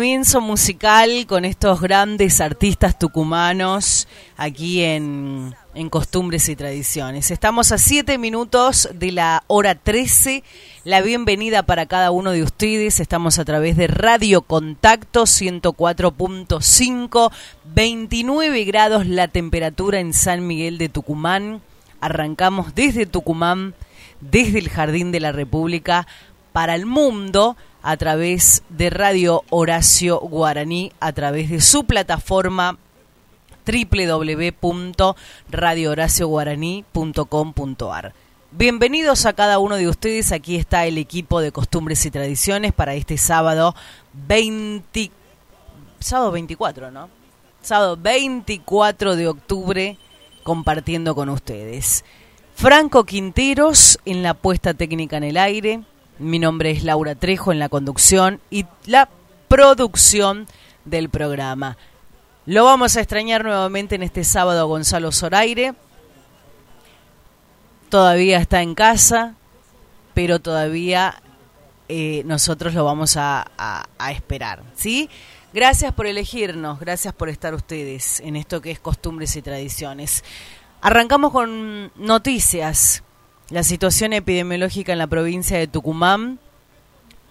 Comienzo musical con estos grandes artistas tucumanos aquí en, en Costumbres y Tradiciones. Estamos a 7 minutos de la hora 13. La bienvenida para cada uno de ustedes. Estamos a través de Radio Contacto 104.5, 29 grados la temperatura en San Miguel de Tucumán. Arrancamos desde Tucumán, desde el Jardín de la República para el mundo a través de Radio Horacio Guaraní, a través de su plataforma www.radiohoracioguaraní.com.ar. Bienvenidos a cada uno de ustedes. Aquí está el equipo de costumbres y tradiciones para este sábado 20 sábado 24, ¿no? Sábado 24 de octubre compartiendo con ustedes. Franco Quinteros en la puesta técnica en el aire. Mi nombre es Laura Trejo en la conducción y la producción del programa. Lo vamos a extrañar nuevamente en este sábado a Gonzalo Zoraire. Todavía está en casa, pero todavía eh, nosotros lo vamos a, a, a esperar, ¿sí? Gracias por elegirnos, gracias por estar ustedes en esto que es costumbres y tradiciones. Arrancamos con noticias. La situación epidemiológica en la provincia de Tucumán,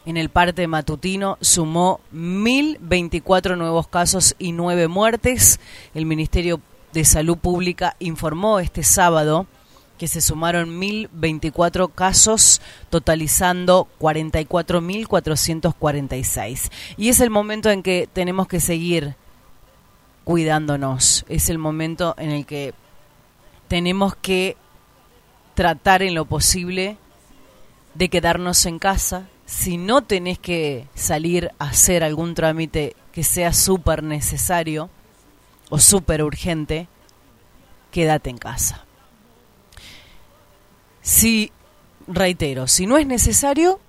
en el parte matutino, sumó 1.024 nuevos casos y 9 muertes. El Ministerio de Salud Pública informó este sábado que se sumaron 1.024 casos, totalizando 44.446. Y es el momento en que tenemos que seguir cuidándonos. Es el momento en el que tenemos que tratar en lo posible de quedarnos en casa. Si no tenés que salir a hacer algún trámite que sea súper necesario o súper urgente, quédate en casa. Si reitero, si no es necesario,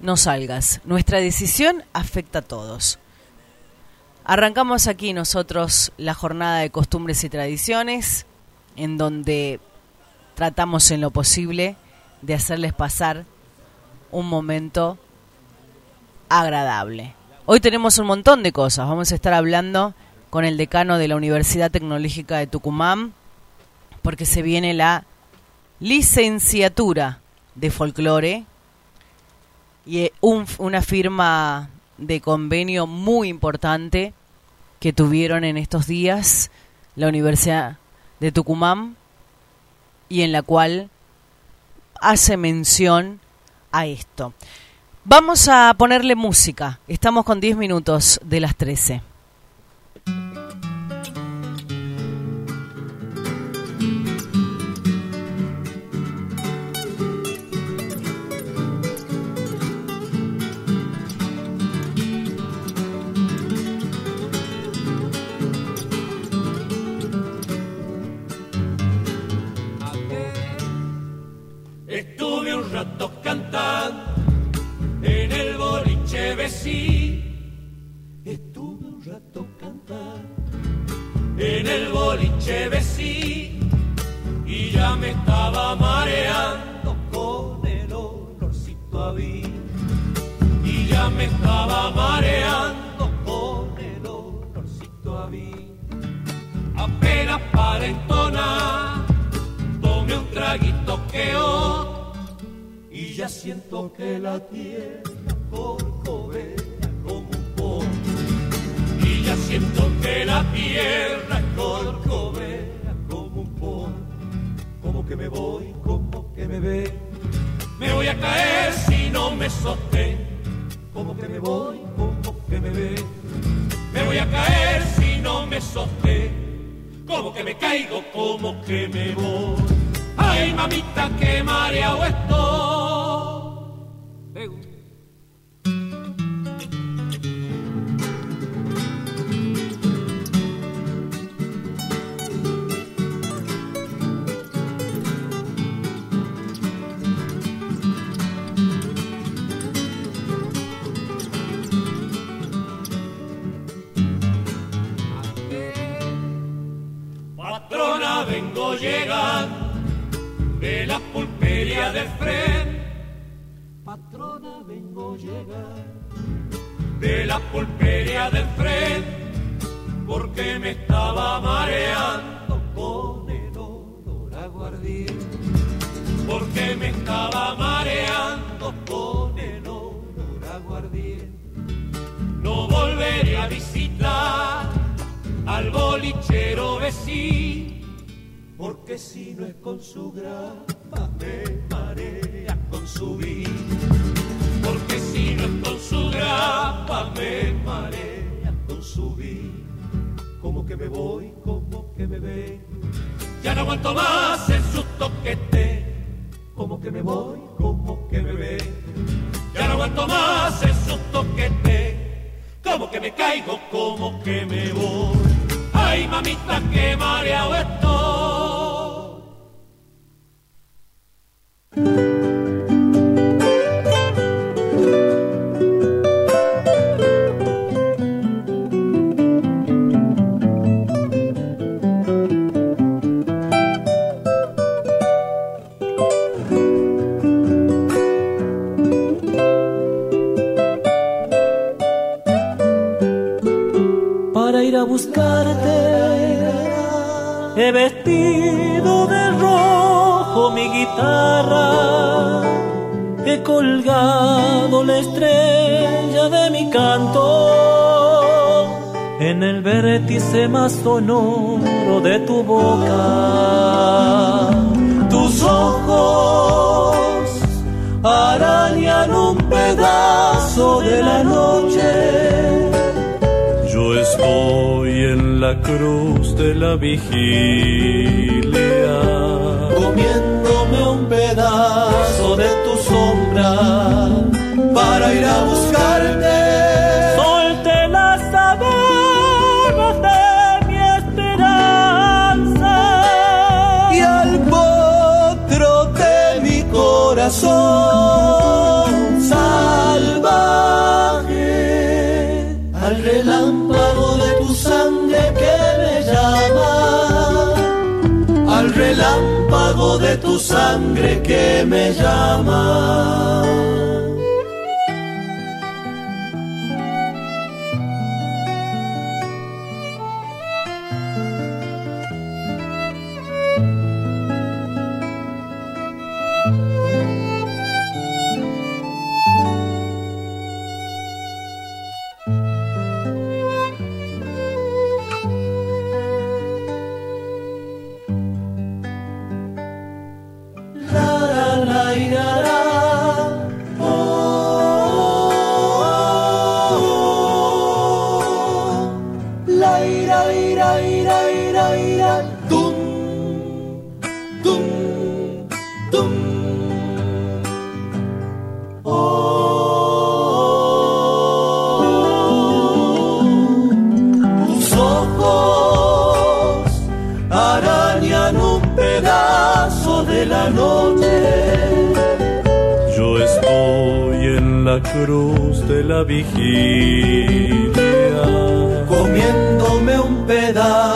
no salgas. Nuestra decisión afecta a todos. Arrancamos aquí nosotros la jornada de costumbres y tradiciones, en donde tratamos en lo posible de hacerles pasar un momento agradable. Hoy tenemos un montón de cosas. Vamos a estar hablando con el decano de la Universidad Tecnológica de Tucumán, porque se viene la licenciatura de folclore y una firma de convenio muy importante que tuvieron en estos días la Universidad de Tucumán y en la cual hace mención a esto. Vamos a ponerle música. Estamos con 10 minutos de las 13. Boliche y ya me estaba mareando con el olorcito a Y ya me estaba mareando con el olorcito a Apenas para entonar, tomé un traguito que y ya siento que la tierra corcovea siento que la tierra corcovea como un pon. Como que me voy, como que me ve. Me voy a caer si no me sostén. Como que me voy, como que me ve. Me voy a caer si no me sostén. Como que me caigo, como que me voy. Ay, mamita, que mareado estoy. Vengo llegando de la pulpería de frente. Patrona, vengo llegando de la pulpería de frente, porque me estaba mareando con el olor aguardiente. Porque me estaba mareando con el olor aguardiente. No volveré a visitar al bolichero vecino porque si no es con su grapa me marea con su vino, porque si no es con su grapa me marea con su vino, como que me voy, como que me ve, ya no aguanto más el susto que te, como que me voy, como que me ve, ya no aguanto más el susto que te, como que me caigo, como que me voy, ay mamita que mareado estoy. Más sonoro de tu boca. Tus ojos arañan un pedazo de la noche estoy en la cruz de la vigilia, comiéndome un pedazo de tu sombra para ir a buscarte. De tu sangre que me llama. De la vigilia. Comiéndome un pedazo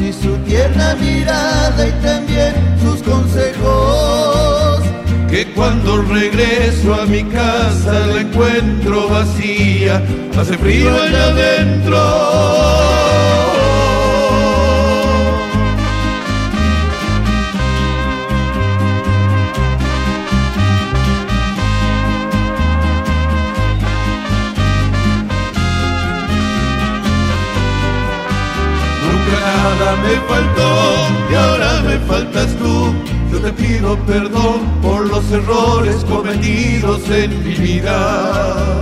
y su tierna mirada y también sus consejos. Que cuando regreso a mi casa la encuentro vacía, hace frío allá adentro. Errores cometidos en mi vida.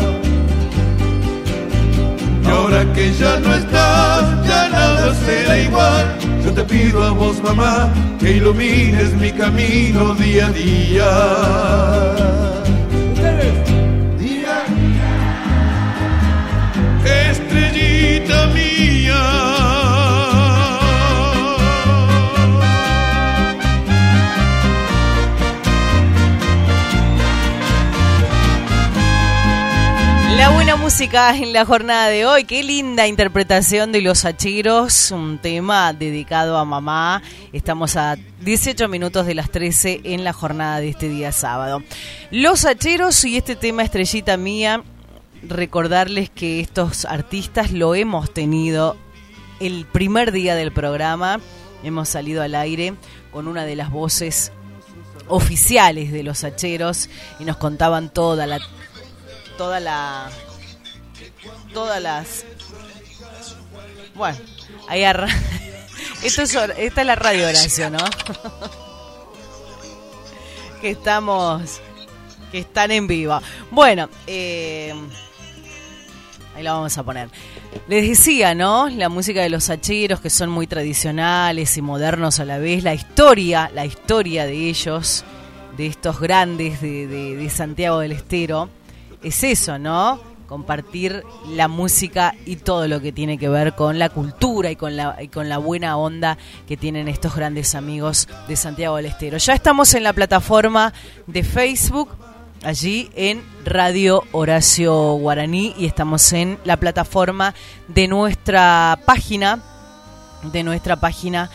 Y ahora que ya no estás, ya nada será igual. Yo te pido a vos, mamá, que ilumines mi camino día a día. Música en la jornada de hoy. Qué linda interpretación de Los Hacheros, un tema dedicado a mamá. Estamos a 18 minutos de las 13 en la jornada de este día sábado. Los Hacheros y este tema estrellita mía, recordarles que estos artistas lo hemos tenido el primer día del programa. Hemos salido al aire con una de las voces oficiales de los hacheros y nos contaban toda la toda la todas las... Bueno, ahí arra... Esto es, esta es la radio Horacio, ¿no? que estamos... que están en vivo. Bueno, eh, Ahí la vamos a poner. Les decía, ¿no? La música de los hacheros que son muy tradicionales y modernos a la vez, la historia, la historia de ellos, de estos grandes de, de Santiago del Estero, es eso, ¿no? Compartir la música y todo lo que tiene que ver con la cultura y con la, con la buena onda que tienen estos grandes amigos de Santiago del Estero. Ya estamos en la plataforma de Facebook, allí en Radio Horacio Guaraní y estamos en la plataforma de nuestra página, de nuestra página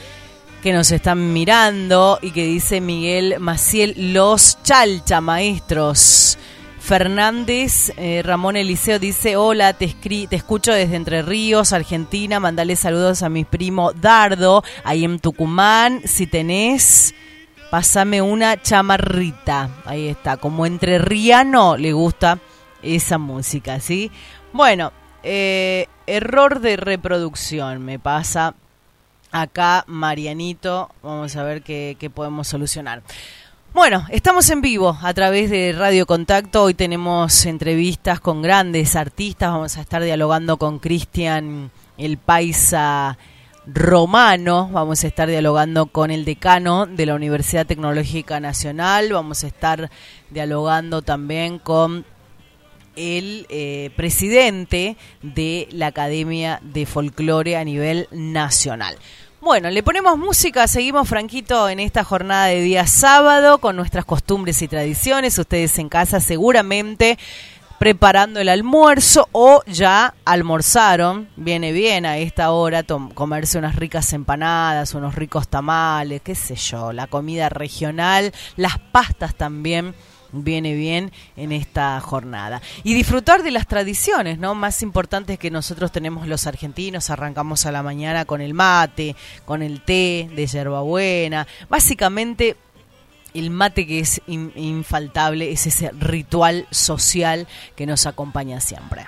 que nos están mirando y que dice Miguel Maciel, los Chalcha Maestros. Fernández, eh, Ramón Eliseo dice, hola, te, te escucho desde Entre Ríos, Argentina, mandale saludos a mi primo Dardo, ahí en Tucumán, si tenés, pásame una chamarrita, ahí está, como Entre Riano le gusta esa música, ¿sí? Bueno, eh, error de reproducción me pasa acá, Marianito, vamos a ver qué, qué podemos solucionar. Bueno, estamos en vivo a través de Radio Contacto. Hoy tenemos entrevistas con grandes artistas. Vamos a estar dialogando con Cristian el Paisa Romano. Vamos a estar dialogando con el decano de la Universidad Tecnológica Nacional. Vamos a estar dialogando también con el eh, presidente de la Academia de Folclore a nivel nacional. Bueno, le ponemos música, seguimos Franquito en esta jornada de día sábado con nuestras costumbres y tradiciones. Ustedes en casa seguramente preparando el almuerzo o ya almorzaron. Viene bien a esta hora comerse unas ricas empanadas, unos ricos tamales, qué sé yo, la comida regional, las pastas también viene bien en esta jornada. Y disfrutar de las tradiciones, ¿no? Más importantes que nosotros tenemos los argentinos, arrancamos a la mañana con el mate, con el té de hierbabuena, básicamente el mate que es infaltable es ese ritual social que nos acompaña siempre.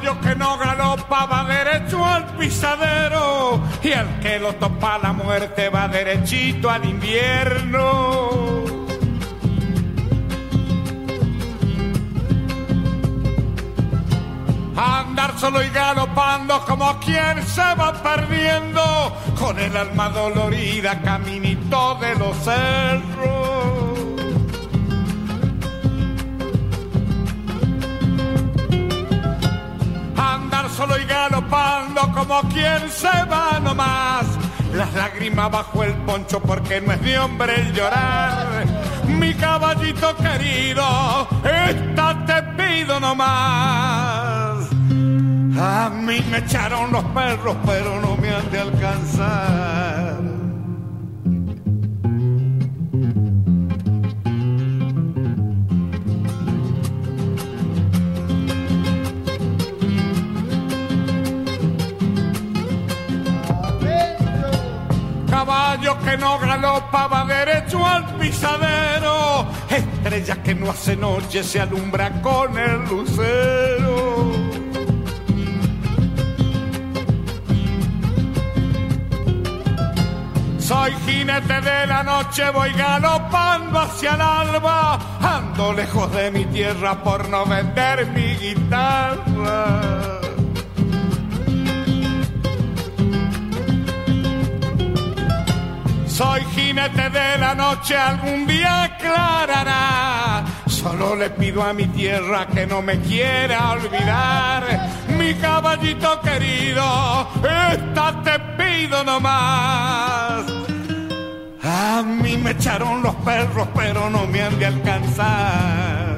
Que no galopa va derecho al pisadero y el que lo topa la muerte va derechito al invierno. Andar solo y galopando como quien se va perdiendo con el alma dolorida caminito de los cerros. Solo y galopando como quien se va nomás. Las lágrimas bajo el poncho porque no es de hombre el llorar. Mi caballito querido, esta te pido nomás. A mí me echaron los perros, pero no me han de alcanzar. Caballo que no galopaba derecho al pisadero, estrella que no hace noche se alumbra con el lucero. Soy jinete de la noche, voy galopando hacia el alba, ando lejos de mi tierra por no vender mi guitarra. Soy jinete de la noche, algún día aclarará. Solo le pido a mi tierra que no me quiera olvidar. Mi caballito querido, esta te pido nomás. A mí me echaron los perros, pero no me han de alcanzar.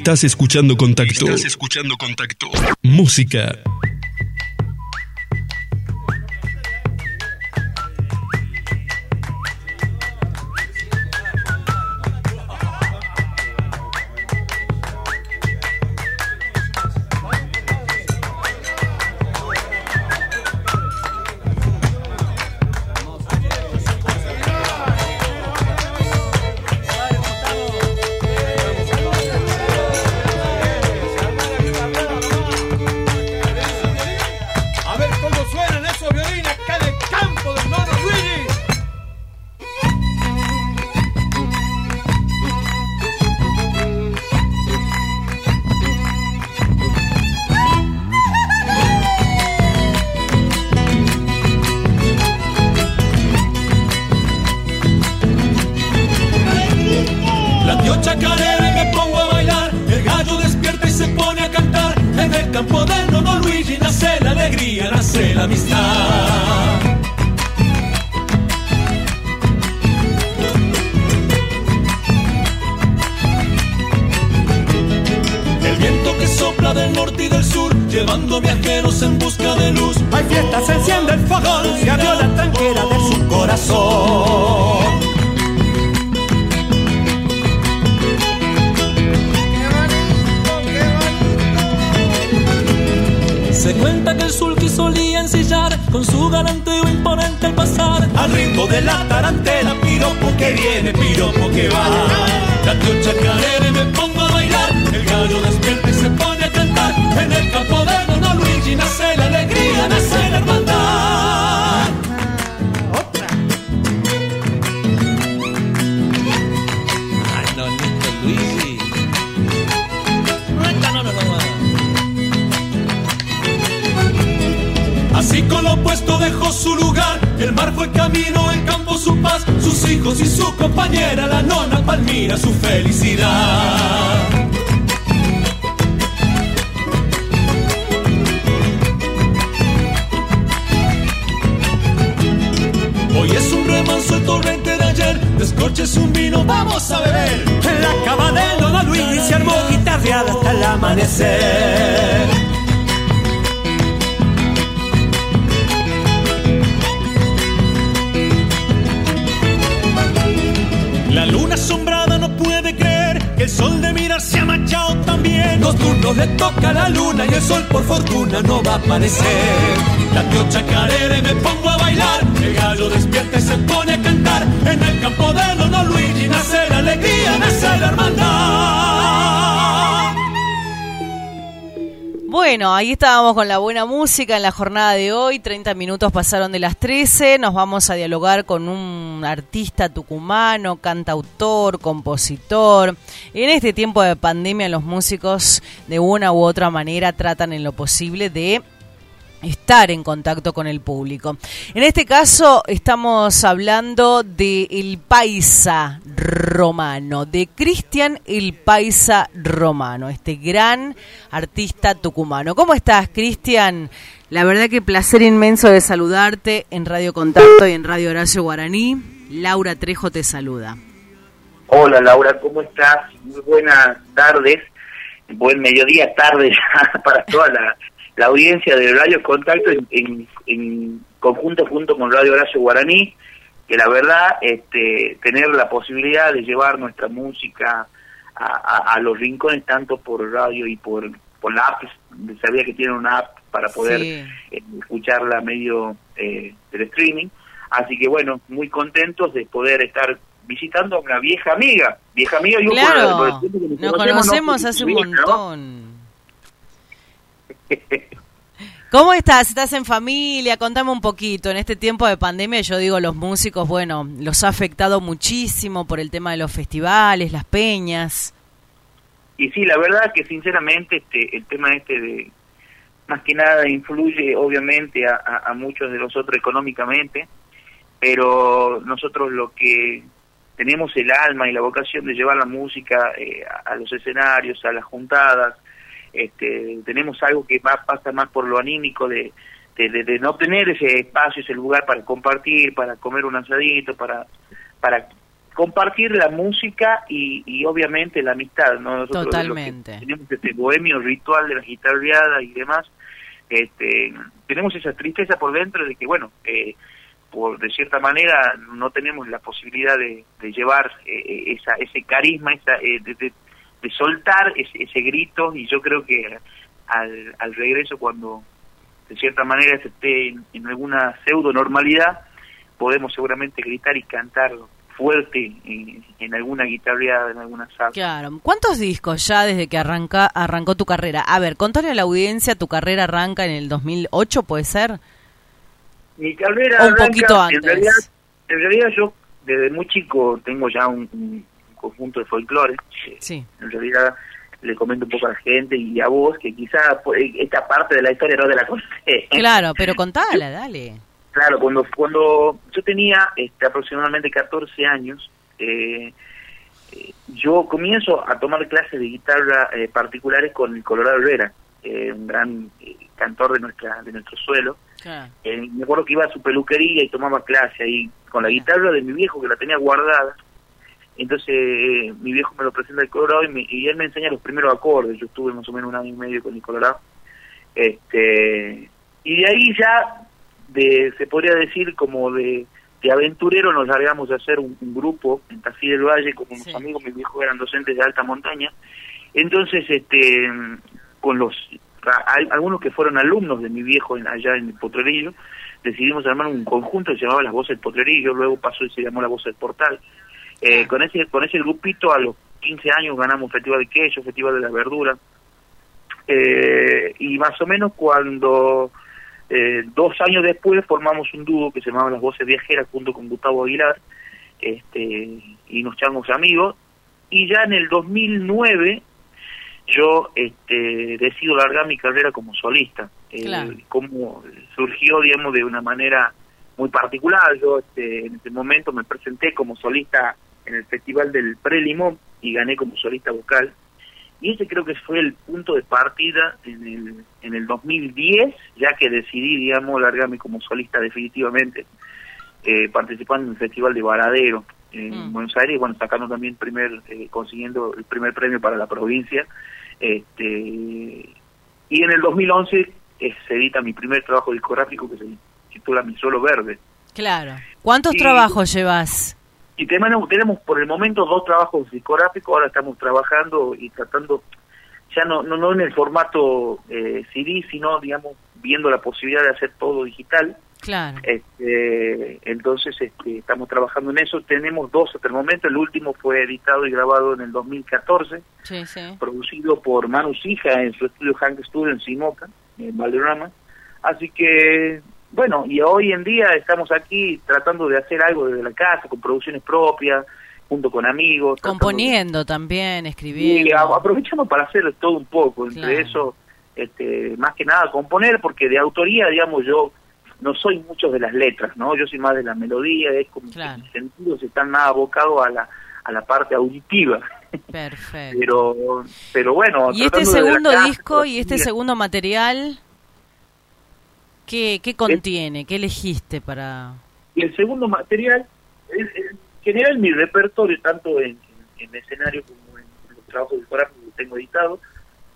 Estás escuchando Contacto. Estás escuchando Contacto. Música. Hijos y su compañera, la nona Palmira, su felicidad. Hoy es un remanso el torrente de ayer. Descorches un vino, vamos a beber. En la cava del Don Luigi se armó guitarreada hasta el amanecer. Sol de mirar se ha manchado también. Los turnos le toca la luna y el sol por fortuna no va a aparecer. La tío chacarera y me pongo a bailar. El gallo despierta y se pone a cantar. En el campo de Don Luigi nace la alegría, nace la hermandad. Bueno, ahí estábamos con la buena música en la jornada de hoy. 30 minutos pasaron de las 13. Nos vamos a dialogar con un artista tucumano, cantautor, compositor. En este tiempo de pandemia, los músicos de una u otra manera tratan en lo posible de estar en contacto con el público. En este caso estamos hablando de El Paisa Romano, de Cristian El Paisa Romano, este gran artista tucumano. ¿Cómo estás, Cristian? La verdad que placer inmenso de saludarte en Radio Contacto y en Radio Horacio Guaraní. Laura Trejo te saluda. Hola Laura, ¿cómo estás? Muy buenas tardes, buen mediodía, tarde ya para toda la, la audiencia de Radio Contacto en, en, en conjunto junto con Radio Horacio Guaraní, que la verdad, este, tener la posibilidad de llevar nuestra música a, a, a los rincones, tanto por radio y por, por la app, sabía que tiene una app para poder Sí. eh, escucharla medio eh, del streaming, así que bueno, muy contentos de poder estar visitando a una vieja amiga, vieja amiga Claro, tiempo que nos conocemos ¿no? hace un ¿no? ¿Cómo estás? ¿Estás en familia? Contame un poquito. En este tiempo de pandemia, yo digo, los músicos, bueno, los ha afectado muchísimo por el tema de los festivales, las peñas. Y sí, la verdad que sinceramente este, el tema este de más que nada influye obviamente a, muchos de nosotros económicamente, pero nosotros lo que tenemos el alma y la vocación de llevar la música eh, a los escenarios, a las juntadas, este, tenemos algo que va, pasa más por lo anímico de, de, de- de no tener ese espacio, ese lugar para compartir, para comer un asadito, para, para compartir la música y, y obviamente la amistad. ¿no? Nosotros Totalmente. tenemos este bohemio ritual de la guitarreada y demás, este, tenemos esa tristeza por dentro de que, bueno, eh, por de cierta manera no tenemos la posibilidad de, de llevar eh, esa, ese carisma, esa, eh, de, de- de soltar ese, ese grito y yo creo que al, al regreso cuando de cierta manera se esté en, en alguna pseudo normalidad podemos seguramente gritar y cantar fuerte en, en alguna guitarreada, en alguna sala. Claro. ¿Cuántos discos ya desde que arranca, arrancó tu carrera? A ver, contale a la audiencia, tu carrera arranca en el 2008, ¿puede ser? Mi carrera O un arranca- poquito antes. En realidad, en realidad yo desde muy chico tengo ya un, un conjunto de folclore. Sí. En realidad le comento un poco a la gente y a vos que quizá pues, esta parte de la historia no te la conté. Claro, pero contala, dale. Claro, cuando cuando yo tenía este, aproximadamente 14 años, eh, eh, yo comienzo a tomar clases de guitarra eh, particulares con el Colorado Herrera. eh, un gran eh, cantor de nuestra de nuestro suelo. Claro. Eh, me acuerdo que iba a su peluquería y tomaba clase ahí con la guitarra de mi viejo que la tenía guardada. Entonces eh, mi viejo me lo presenta el Colorado y, me- y él me enseña los primeros acordes. Yo estuve más o menos un año y medio con el Colorado. Este, y de ahí ya, de, se podría decir como de, de aventurero, nos largamos a hacer un, un grupo en Tafí del Valle con unos Sí. amigos, mis viejos eran docentes de alta montaña. Entonces, este, con los hay algunos que fueron alumnos de mi viejo en, allá en el Potrerillo, decidimos armar un conjunto que se llamaba Las Voces del Potrerillo, luego pasó y se llamó La Voz del Portal. Eh, con ese con ese grupito a los 15 años ganamos Festival de Queso, Festival de la Verdura. Eh, y más o menos cuando eh, dos años después formamos un dúo que se llamaba Las Voces Viajeras junto con Gustavo Aguilar este, y nos echamos amigos. Y ya en el 2009 yo este, decido largar mi carrera como solista. Eh, Claro. Como surgió, digamos, de una manera muy particular. Yo este, en ese momento me presenté como solista en el Festival del Prelimón y gané como solista vocal. Y ese creo que fue el punto de partida en el, en el 2010, ya que decidí, digamos, largarme como solista definitivamente, eh, participando en el Festival de Varadero en Mm. Buenos Aires, bueno, sacando también primer, eh, consiguiendo el primer premio para la provincia. Este, y en el 2011 eh, se edita mi primer trabajo discográfico que se titula Mi Solo Verde. Claro. ¿Cuántos Y- trabajos llevas? Y tenemos, tenemos por el momento dos trabajos discográficos, ahora estamos trabajando y tratando, ya no no, no en el formato eh, CD, sino, digamos, viendo la posibilidad de hacer todo digital. Claro. Este, entonces este, estamos trabajando en eso. Tenemos dos hasta el momento, el último fue editado y grabado en el 2014, Sí, sí. producido por Manu Sija en su estudio Hank Studio en Simoca, en Valderrama. Así que, bueno, y hoy en día estamos aquí tratando de hacer algo desde la casa, con producciones propias, junto con amigos. de- Componiendo también, y escribiendo. a- aprovechamos para hacer todo un poco, entre Claro. eso, este, más que nada componer, porque de autoría, digamos, yo no soy mucho de las letras, ¿no? Yo soy más de la melodía, es como Claro. que mis sentidos están más abocados a la, a la parte auditiva. Perfecto. pero, pero bueno. y este segundo casa, disco y este segundo material, ¿qué, qué contiene? ¿Qué elegiste para...? Y el segundo material, es, en general mi repertorio, tanto en, en, en escenario como en, los trabajos discográficos que tengo editados,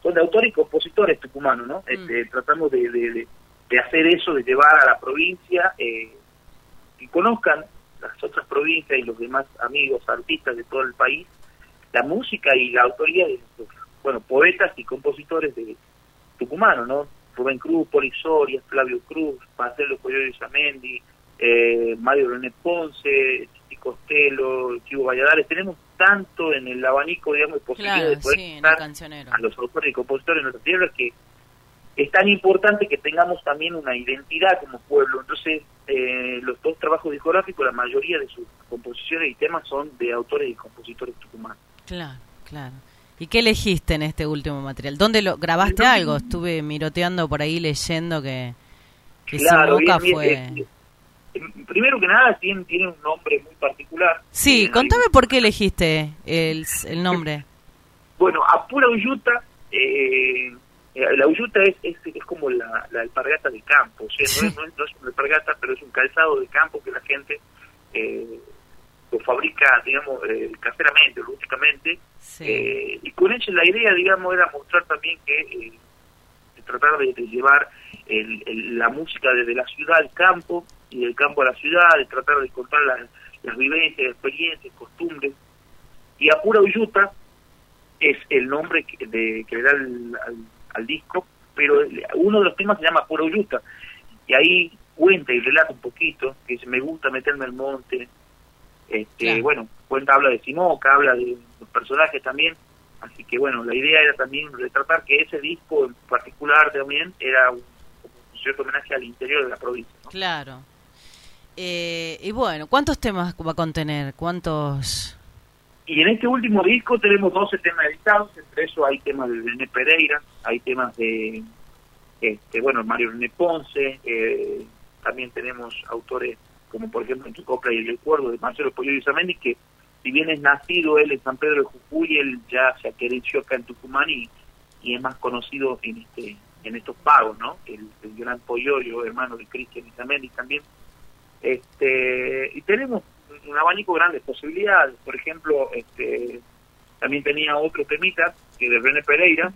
son de autores y compositores tucumanos, ¿no? Este, tratamos de, de, de- de hacer eso, de llevar a la provincia, eh, que conozcan las otras provincias y los demás amigos, artistas de todo el país, la música y la autoría de los, bueno, poetas y compositores de tucumanos, ¿no? Rubén Cruz, Poli Soria, Flavio Cruz, Marcelo Coyoyo Isamendi, eh, Mario René Ponce, Titi Costello, Chivo Valladares, tenemos tanto en el abanico, digamos, de posibilidades Claro, de poder sí, a los autores y compositores de nuestra tierra que es tan importante que tengamos también una identidad como pueblo. Entonces, eh, los dos trabajos discográficos, la mayoría de sus composiciones y temas son de autores y compositores tucumanos. Claro, claro. ¿Y qué elegiste en este último material? ¿Dónde lo grabaste algo? Estuve miroteando por ahí leyendo que, que Claro, Simoca bien, bien, fue... eh, eh, primero que nada tiene, tiene un nombre muy particular. Sí, contame por qué elegiste el, el nombre. Bueno, a pura Uyuta, eh, eh, la Uyuta es, es, es como la, la alpargata de campo, o sea, no, es, no, es, no es una alpargata, pero es un calzado de campo que la gente eh, lo fabrica, digamos, eh, caseramente, rústicamente, Sí. eh, y con eso la idea, digamos, era mostrar también que eh, tratar de, de llevar el- el- la música desde la ciudad al campo y del campo a la ciudad, de tratar de contar las, las vivencias, experiencias, costumbres. Y Apura Uyuta es el nombre que, de, que le da al, al- al disco, pero el- uno de los temas se llama Apura Uyuta. Y ahí cuenta y relata un poquito, que dice, me gusta meterme al monte. Este, Claro. Bueno, cuenta, habla de Simoca, habla de los personajes también. Así que bueno, la idea era también retratar que ese disco en particular también era un, cierto homenaje al interior de la provincia. ¿no? Claro. Eh, y bueno, ¿cuántos temas va a contener? ¿Cuántos...? Y en este último disco tenemos 12 temas editados, entre eso hay temas de René Pereira, hay temas de, este, bueno, Mario René Ponce, eh, también tenemos autores como por ejemplo en tu copla y el recuerdo de Marcelo Pollo Isamendi, que si bien es nacido él en San Pedro de Jujuy, él ya se acreció acá en Tucumán y, y es más conocido en este en estos pagos, ¿no? El, el gran Polloyo, hermano de Cristian Isamendi también. Este, y tenemos un abanico grande de posibilidades. Por ejemplo, este, también tenía otro temita, que de René Pereira.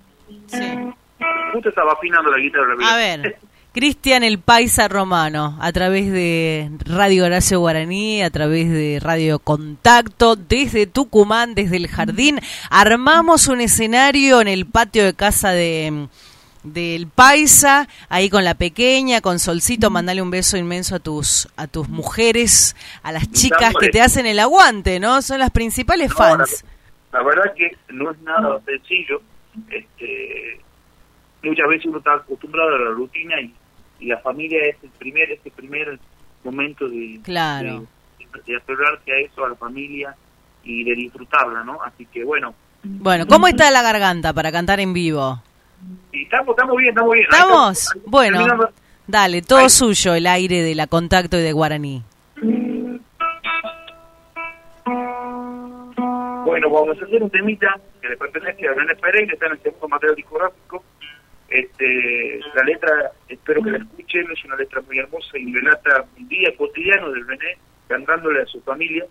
Justo estaba afinando la guitarra. A ver, Cristian el Paisa Romano, a través de Radio Horacio Guaraní, a través de Radio Contacto, desde Tucumán, desde el jardín, armamos un escenario en el patio de casa de del Paisa, ahí con la pequeña, con Solcito, mandale un beso inmenso a tus a tus mujeres, a las chicas que te hacen el aguante, ¿no? Son las principales fans. La, verdad que no es nada sencillo. Este, muchas veces uno está acostumbrado a la rutina y, la familia es el primer este primer momento de claro. de, a eso, a la familia y de disfrutarla, ¿no? Así que bueno. Bueno, ¿cómo está la garganta para cantar en vivo? estamos, estamos bien, estamos bien. ¿Estamos? bueno, dale, todo suyo el aire de la contacto y de Guaraní. Bueno, vamos a hacer un temita que le pertenece a René Pereira, está en el segundo material discográfico. Este, la letra, espero que la escuchen, es una letra muy hermosa y relata un día cotidiano del René cantándole a su familia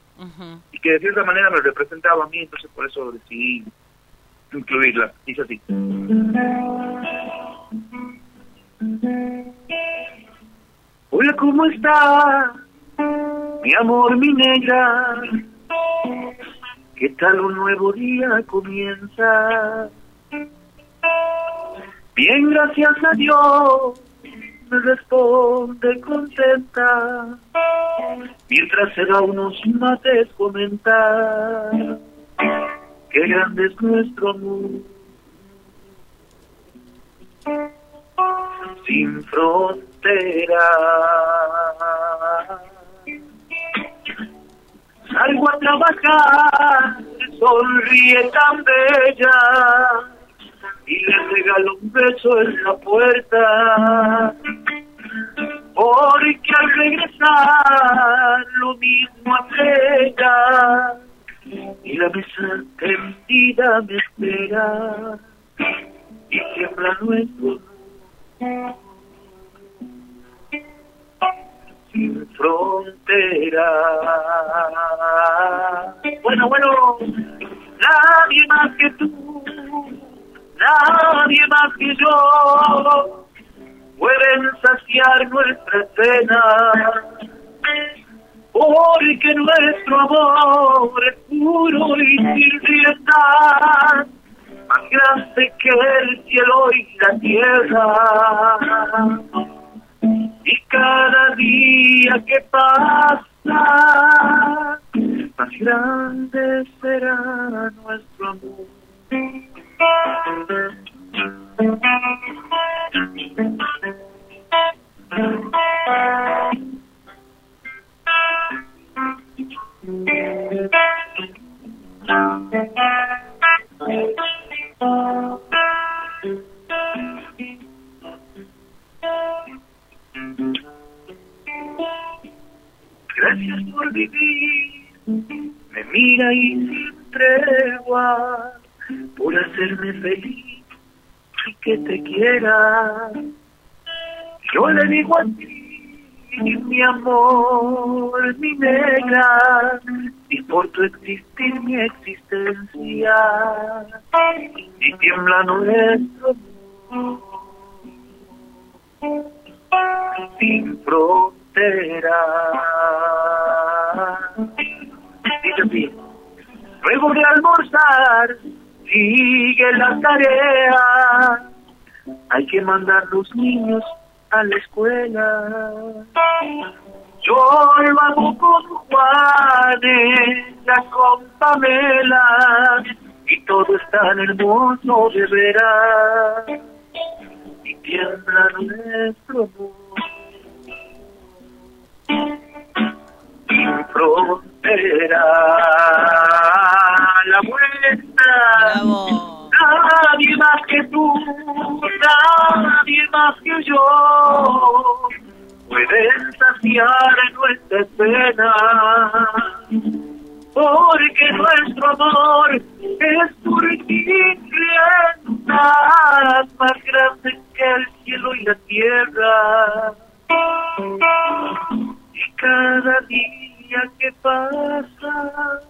y que de cierta manera me representaba a mí, entonces por eso decidí incluirla. Dice así. Hola, ¿cómo está? Mi amor, mi negra. ¿Qué tal un nuevo día comienza? Bien, gracias a Dios, me responde contenta, mientras se da unos mates comenta qué grande es nuestro amor. Sin frontera. Salgo a trabajar, sonríe tan bella y le regalo un beso en la puerta. Porque al regresar lo mismo ella y la mesa tendida me espera y tiembla nuestro sin frontera. Bueno, bueno, nadie más que tú, nadie más que yo pueden saciar nuestra cena porque nuestro amor es puro y sin piedad, más grande que el cielo y la tierra. Y cada día que pasa, más grande será nuestro amor. Gracias por vivir, me mira y sin tregua, por hacerme feliz y que te quiera. Yo le digo a ti mi amor, mi negra, y por tu existir mi existencia, y tiembla nuestro sin frontera. Dice así, luego de almorzar, sigue la tarea, hay que mandar los niños a la escuela. Yo lo hago con Juanela, con Pamela, y todo es tan hermoso de veras, y tiembla nuestro amor. Sin frontera, la vuelta nadie más que tú, nadie más que yo, pueden saciar nuestra pena, porque nuestro amor es es más grande que el cielo y la tierra. Cada día que pasa,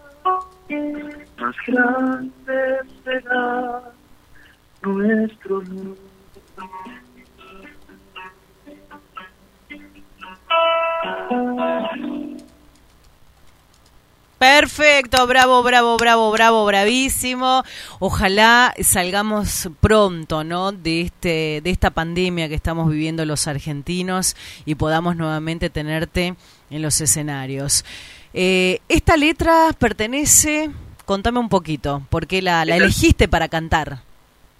más grande será nuestro mundo. Perfecto, bravo, bravo, bravo, bravo, bravísimo. Ojalá salgamos pronto, ¿no? De este, de esta pandemia que estamos viviendo los argentinos y podamos nuevamente tenerte en los escenarios. Eh, esta letra pertenece, contame un poquito, ¿por qué la, la elegiste para cantar?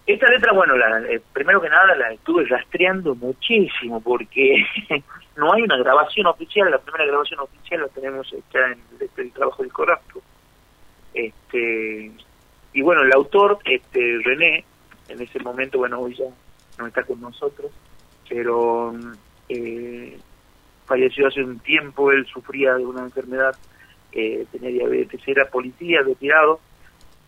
Esta letra, bueno, la, eh, primero que nada la estuve rastreando muchísimo porque no hay una grabación oficial, la primera grabación oficial la tenemos hecha en el, el trabajo discográfico. Este, y bueno, el autor, este René, en ese momento, bueno, hoy ya no está con nosotros, pero eh, falleció hace un tiempo, él sufría de una enfermedad, eh, tenía diabetes, era policía, retirado,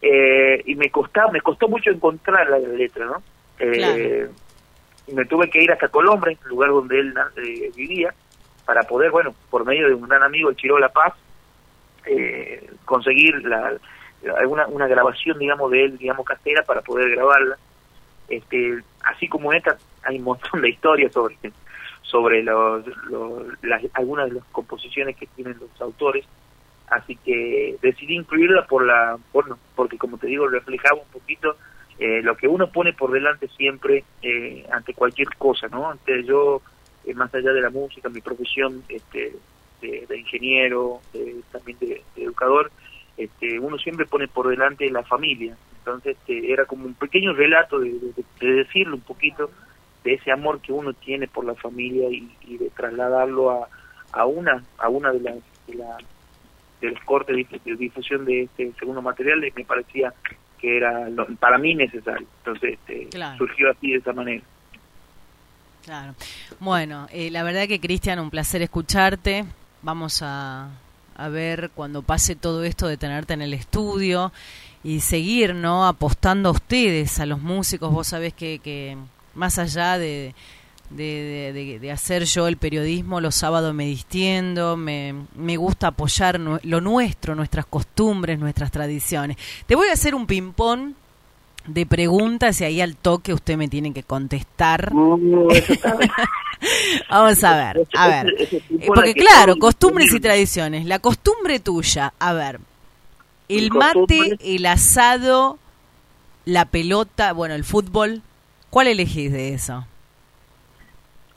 eh, y me costaba, me costó mucho encontrar la letra, ¿no? Eh, Claro. Me tuve que ir hasta Colombres, el lugar donde él eh, vivía, para poder, bueno, por medio de un gran amigo, el Chiro La Paz, eh, conseguir la, una, grabación, digamos, de él, digamos, casera para poder grabarla. Este, así como esta, hay un montón de historias sobre sobre los- las, algunas de las composiciones que tienen los autores así que decidí incluirla por la bueno porque como te digo reflejaba un poquito eh, lo que uno pone por delante siempre eh, ante cualquier cosa no Entonces yo eh, más allá de la música mi profesión este de, de ingeniero también de, educador este uno siempre pone por delante la familia. Entonces este, era como un pequeño relato de, de, de decirle un poquito de ese amor que uno tiene por la familia y, y de trasladarlo a, a una a una de las de, la- de los cortes de, dif- de difusión de este segundo material me parecía que era lo- para mí necesario entonces este, Claro. surgió así de esa manera Claro. Bueno, eh, la verdad que Cristian, un placer escucharte. Vamos a, a ver cuando pase todo esto de tenerte en el estudio y seguir, ¿no? Apostando a ustedes, a los músicos. Vos sabés que, que más allá de, de, de- hacer yo el periodismo, los sábados me distiendo, me, me gusta apoyar lo nuestro, nuestras costumbres, nuestras tradiciones. Te voy a hacer un ping-pong de preguntas y ahí al toque usted me tiene que contestar. Vamos a ver, a ver. Porque la que claro, costumbres y tradiciones. La costumbre tuya, a ver. El mate, el asado, la pelota, bueno, el fútbol. ¿Cuál elegís de eso?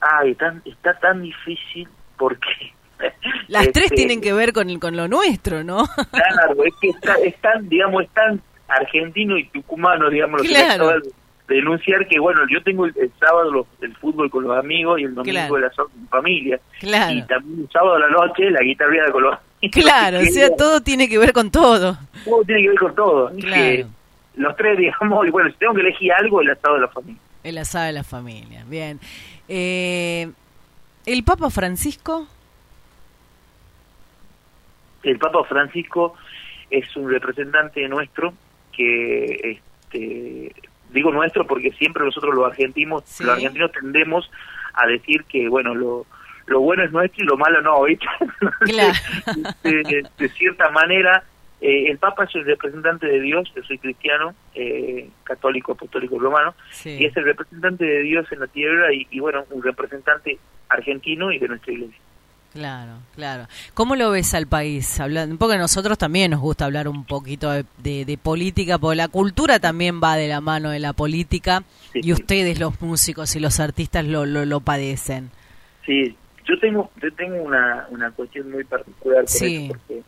Ay, tan, está tan difícil porque... Las tres este, tienen que ver con, con lo nuestro, ¿no? Claro, es que está, es tan, digamos, es tan argentino y tucumano, digamos, lo que Claro. acaba de denunciar que, bueno, yo tengo el, el sábado los- el fútbol con los amigos y el domingo Claro. el mi familia. Claro. Y también el sábado a la noche la guitarreada con los. Claro, o Que sea, todo tiene que ver con todo. todo tiene que ver con todo. Claro. que los tres, digamos, y bueno, si tengo que elegir algo, el asado de la familia. El asado de la familia, bien. Eh, ¿El Papa Francisco? el Papa Francisco es un representante nuestro que este digo nuestro porque siempre nosotros los argentinos Sí. los argentinos tendemos a decir que bueno lo lo bueno es nuestro y lo malo no ¿viste? Claro. de, de- de cierta manera eh, el Papa es el representante de Dios yo soy cristiano eh, católico apostólico romano Sí. y es el representante de Dios en la tierra y, y bueno un representante argentino y de nuestra iglesia Claro, claro. ¿Cómo lo ves al país? Hablando, porque a nosotros también nos gusta hablar un poquito de, de- de política, porque la cultura también va de la mano de la política Sí, y sí. ustedes, los músicos y los artistas, lo, lo, lo padecen. Sí, yo tengo yo tengo una, una cuestión muy particular con Sí. eso porque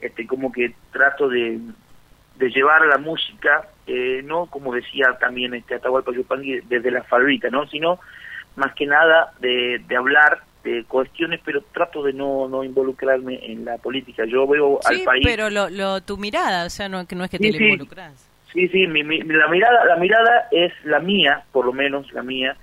este como que trato de, de llevar la música eh, no como decía también este Atahualpa Yupanqui desde la fabrita, ¿no? sino más que nada de, de hablar de cuestiones, pero trato de no no involucrarme en la política. Yo veo al país pero lo, lo, tu mirada, o sea, no, no es que te Sí, le sí. involucras. Sí, sí, mi, mi- la mirada, la mirada es la mía, por lo menos la mía,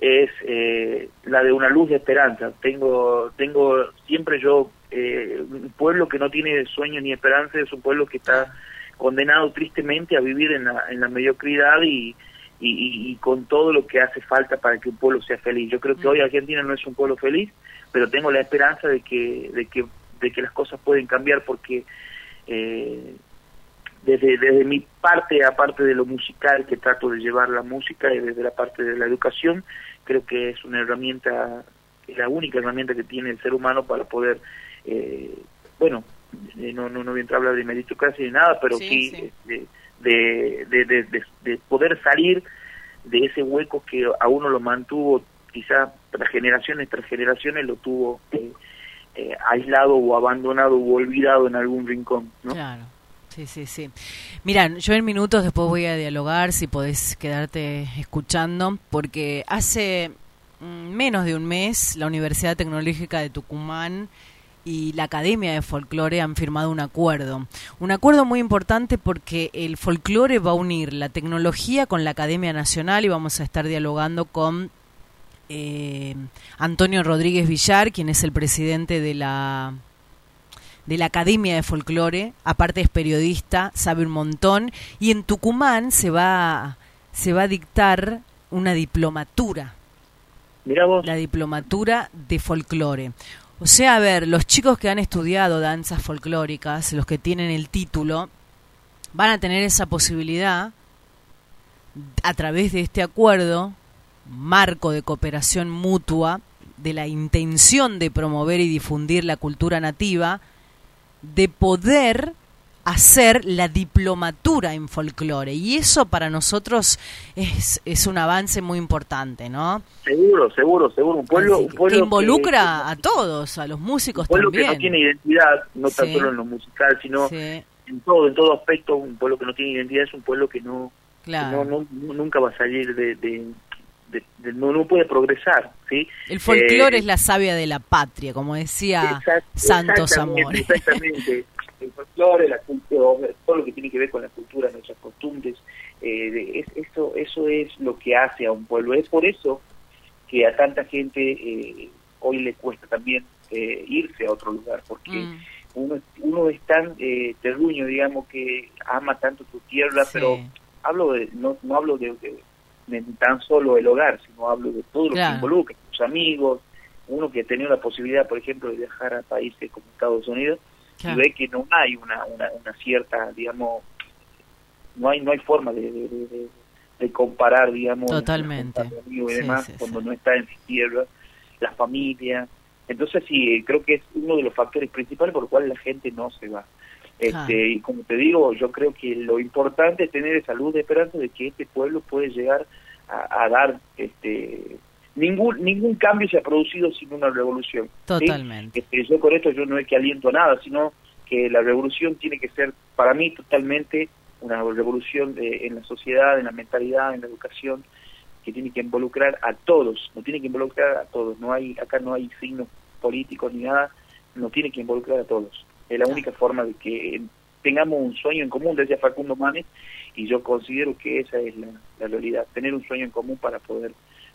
es eh, la de una luz de esperanza. Tengo, tengo siempre yo eh, un pueblo que no tiene sueños ni esperanza es un pueblo que está condenado tristemente a vivir en la, en la mediocridad y, y, y, con todo lo que hace falta para que un pueblo sea feliz. Yo creo que hoy Argentina no es un pueblo feliz, pero tengo la esperanza de que, de que, de que las cosas pueden cambiar porque eh, desde, desde mi parte, aparte de lo musical, que trato de llevar la música y desde la parte de la educación, creo que es una herramienta, es la única herramienta que tiene el ser humano para poder, eh, bueno, eh, no, no, no voy a entrar a hablar de meritocracia ni nada, pero sí, De, de, de, de, poder salir de ese hueco que a uno lo mantuvo quizá tras generaciones tras generaciones lo tuvo eh, eh, aislado o abandonado o olvidado en algún rincón ¿no? claro Sí, sí, sí. Mira, yo en minutos después voy a dialogar, si podés quedarte escuchando, porque hace mm, menos de un mes la Universidad Tecnológica de Tucumán y la Academia de Folclore han firmado un acuerdo. Un acuerdo muy importante porque el folclore va a unir la tecnología con la Academia Nacional y vamos a estar dialogando con eh, Antonio Rodríguez Villar, quien es el presidente de la de la Academia de Folclore, aparte es periodista, sabe un montón, y en Tucumán se va, se va a dictar una diplomatura. Mira vos. La diplomatura de folclore. O sea, a ver, los chicos que han estudiado danzas folclóricas, los que tienen el título, van a tener esa posibilidad a través de este acuerdo, marco de cooperación mutua, de la intención de promover y difundir la cultura nativa, de poder hacer la diplomatura en folclore y eso para nosotros es, es un avance muy importante, ¿no? Seguro, seguro, seguro. Un pueblo, un pueblo que involucra a todos, a los músicos un pueblo también. que no tiene identidad, no tan solo en lo musical, sino en todo, en todo aspecto. Un pueblo que no tiene identidad es un pueblo que no, no, no, nunca va a salir de, de, no, no puede progresar, ¿sí? El folclore eh, es la savia de la patria, como decía Santos Amor. Exactamente. el folclore, la cultura, todo lo que tiene que ver con la cultura, nuestras costumbres, eh, es, eso, eso es lo que hace a un pueblo. Es por eso que a tanta gente eh, hoy le cuesta también eh, irse a otro lugar, porque mm. uno, uno es tan eh, terruño, digamos, que ama tanto su tierra, pero hablo de, no, no hablo de, de, tan solo el hogar, sino hablo de todo lo que involucra, sus amigos, uno que ha tenido la posibilidad, por ejemplo, de viajar a países como Estados Unidos, y ve que no hay una, una, una, cierta, digamos, no hay no hay forma de, de, comparar, digamos, totalmente y demás cuando no está en su tierra, la familia. Entonces sí, creo que es uno de los factores principales por los cuales la gente no se va. Este, Y como te digo, yo creo que lo importante es tener esa luz de esperanza de que este pueblo puede llegar a, a dar este ningún ningún cambio se ha producido sin una revolución. Totalmente. Este, yo con esto yo no es que aliento nada, sino que la revolución tiene que ser para mí totalmente una revolución en la sociedad, en la mentalidad, en la educación, que tiene que involucrar a todos, no tiene que involucrar a todos, no hay acá no hay signos políticos ni nada, no tiene que involucrar a todos. Es la única forma de que tengamos un sueño en común, decía Facundo Manes, y yo considero que esa es la realidad, tener un sueño en común para poder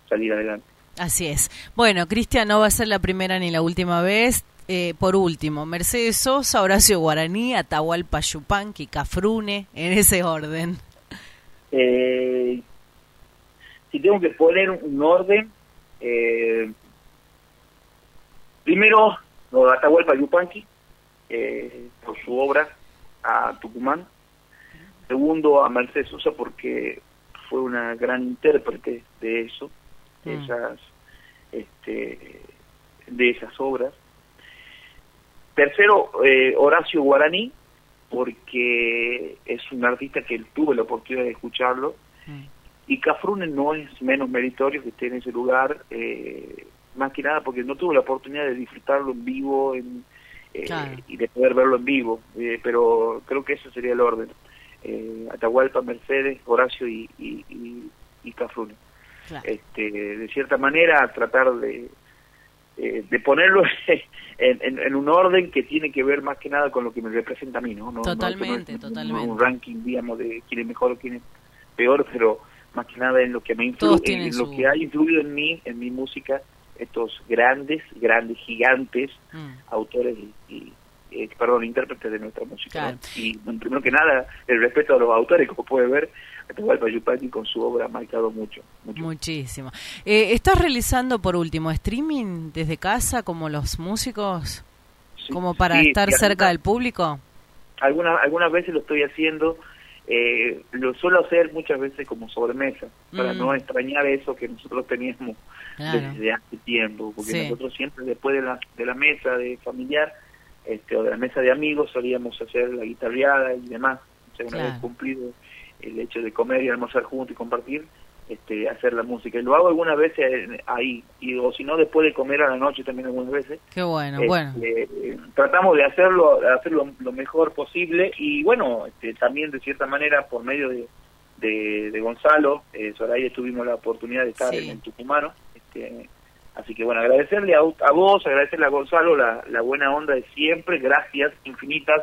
salir adelante. Así es. Bueno, Cristian, no va a ser la primera ni la última vez. Eh, por último, Mercedes Sosa, Horacio Guaraní, Atahualpa Yupanqui, Cafrune, en ese orden. Eh, si tengo que poner un orden, eh, primero Atahualpa Yupanqui, eh, por su obra a Tucumán. Segundo, a Mercedes Sosa, porque fue una gran intérprete de eso Mm. esas este, de esas obras. Tercero, eh, Horacio Guaraní, porque es un artista que tuve la oportunidad de escucharlo, mm. y Cafrune no es menos meritorio que esté en ese lugar, eh, más que nada porque no tuve la oportunidad de disfrutarlo en vivo en, eh, y de poder verlo en vivo, pero creo que ese sería el orden. Atahualpa, Mercedes, Horacio y, y, y, y Cafrune este, de cierta manera tratar de, eh, de ponerlo en, en, un orden que tiene que ver más que nada con lo que me representa a mí, ¿no? totalmente, totalmente. un ranking, digamos, de quién es mejor o quién es peor, pero más que nada en lo que me influye, en, lo que ha influido en mí, en mi música, estos grandes, grandes, gigantes mm. autores y, eh, perdón, intérpretes de nuestra música. Y primero que nada, el respeto a los autores, como puede ver, Atahualpa Yupanqui con su obra ha marcado mucho. Muchísimo. Eh, ¿Estás realizando, por último, streaming desde casa como los músicos? como para estar cerca del público? Algunas, algunas veces lo estoy haciendo, eh, lo suelo hacer muchas veces como sobremesa, para mm. no extrañar eso que nosotros teníamos desde hace tiempo, porque nosotros siempre después de la, de la mesa de familiar este, o de la mesa de amigos solíamos hacer la guitarreada y demás, o una vez cumplido el hecho de comer y almorzar juntos y compartir, este, hacer la música. Y lo hago algunas veces ahí, y, o si no, después de comer a la noche también algunas veces. Qué bueno, este, bueno. Tratamos de hacerlo, hacerlo lo mejor posible y bueno, este, también de cierta manera por medio de, de, Gonzalo, eh, Soraya tuvimos la oportunidad de estar en, Tucumano. Este, así que bueno, agradecerle a, a vos, agradecerle a Gonzalo la, la buena onda de siempre, gracias infinitas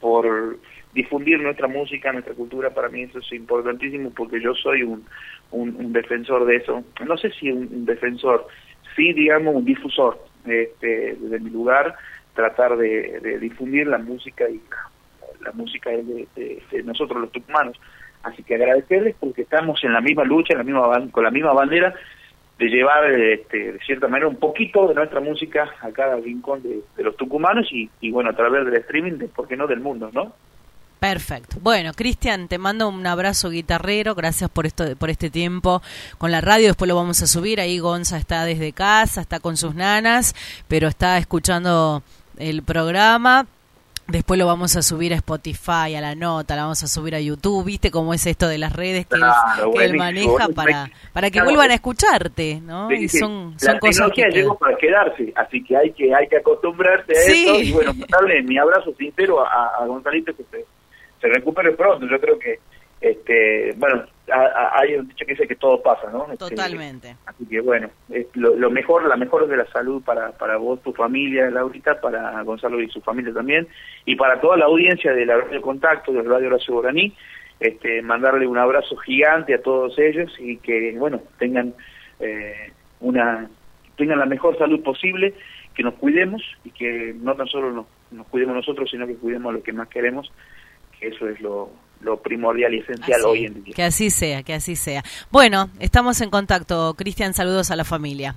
por difundir nuestra música, nuestra cultura, para mí eso es importantísimo porque yo soy un, un, defensor de eso. No sé si un, defensor, sí, digamos, un difusor. Este, desde mi lugar, tratar de, difundir la música y la, música de, de, nosotros los tucumanos. Así que agradecerles porque estamos en la misma lucha, en la misma con la misma bandera de llevar este, de cierta manera un poquito de nuestra música a cada rincón de, los tucumanos y, y bueno a través del streaming de por qué no del mundo no Perfecto. Bueno, Cristian, te mando un abrazo guitarrero. Gracias por esto, por este tiempo con la radio. Después lo vamos a subir. Ahí Gonza está desde casa, está con sus nanas, pero está escuchando el programa. Después lo vamos a subir a Spotify, a la nota, la vamos a subir a YouTube. ¿Viste cómo es esto de las redes que, él, maneja para, para que vuelvan a escucharte? ¿no? y son, son cosas que llegó para quedarse, así que hay que hay que acostumbrarse a eso. Y bueno, darle mi abrazo sincero a, a Gonzalito que se se recupere pronto. Yo creo que, este bueno, hay un dicho que dice que todo pasa, ¿no? Este, Totalmente. así que bueno, lo, mejor, la mejor es de la salud para, para vos, tu familia, Laurita, para Gonzalo y su familia también, y para toda la audiencia de la Radio Contacto, de Radio Horacio Guaraní, este, mandarle un abrazo gigante a todos ellos y que, bueno, tengan eh, una tengan la mejor salud posible, que nos cuidemos y que no tan solo nos, nos cuidemos nosotros, sino que cuidemos a lo que más queremos, eso es lo, primordial y esencial hoy en día. Que así sea, que así sea. Bueno, estamos en contacto. Cristian, saludos a la familia.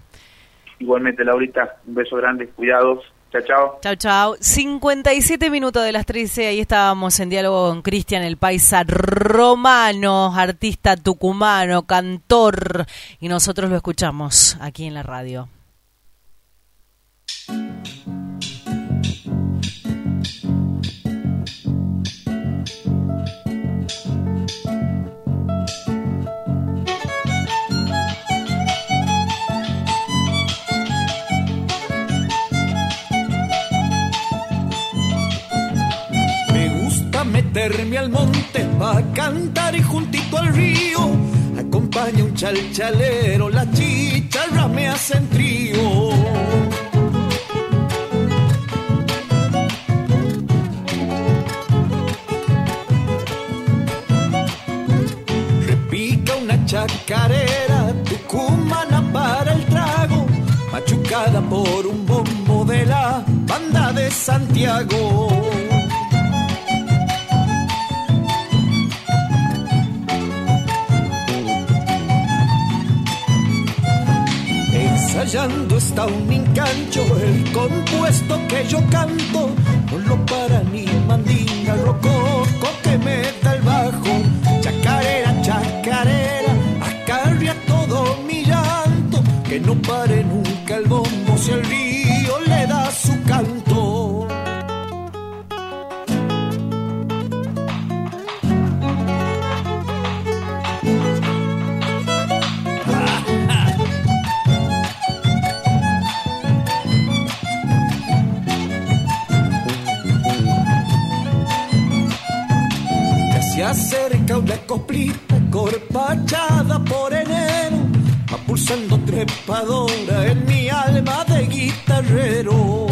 Igualmente, Laurita, un beso grande, cuidados. Chao, chao. Chao, chao. 57 minutos de las 13, ahí estábamos en diálogo con Cristian, el paisa romano, artista tucumano, cantor, y nosotros lo escuchamos aquí en la radio. Meterme al monte pa' cantar y juntito al río acompaña un chalchalero, la chicharra me hacen trío. Repica una chacarera, tucumana para el trago, machucada por un bombo de la banda de Santiago. Está un engancho, el compuesto que yo canto, no lo para ni mandinga, rococo que me da el bajo, chacarera, chacarera, acarria todo mi llanto, que no pare nunca el bombo si el acerca una coplita corpachada por enero, va pulsando trepadora en mi alma de guitarrero.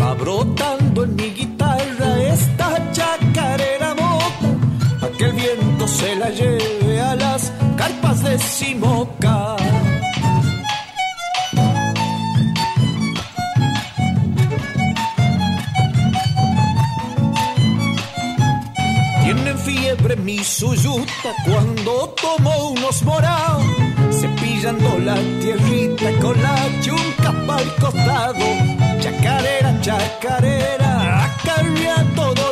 Va brotando en mi guitarra esta chacarera bota, pa' que el viento se la lleve a las décimo K. Tienen cuando tomo unos morados, cepillando la tierrita con la chunca para el costado. Chacarera, chacarera, acarrea todo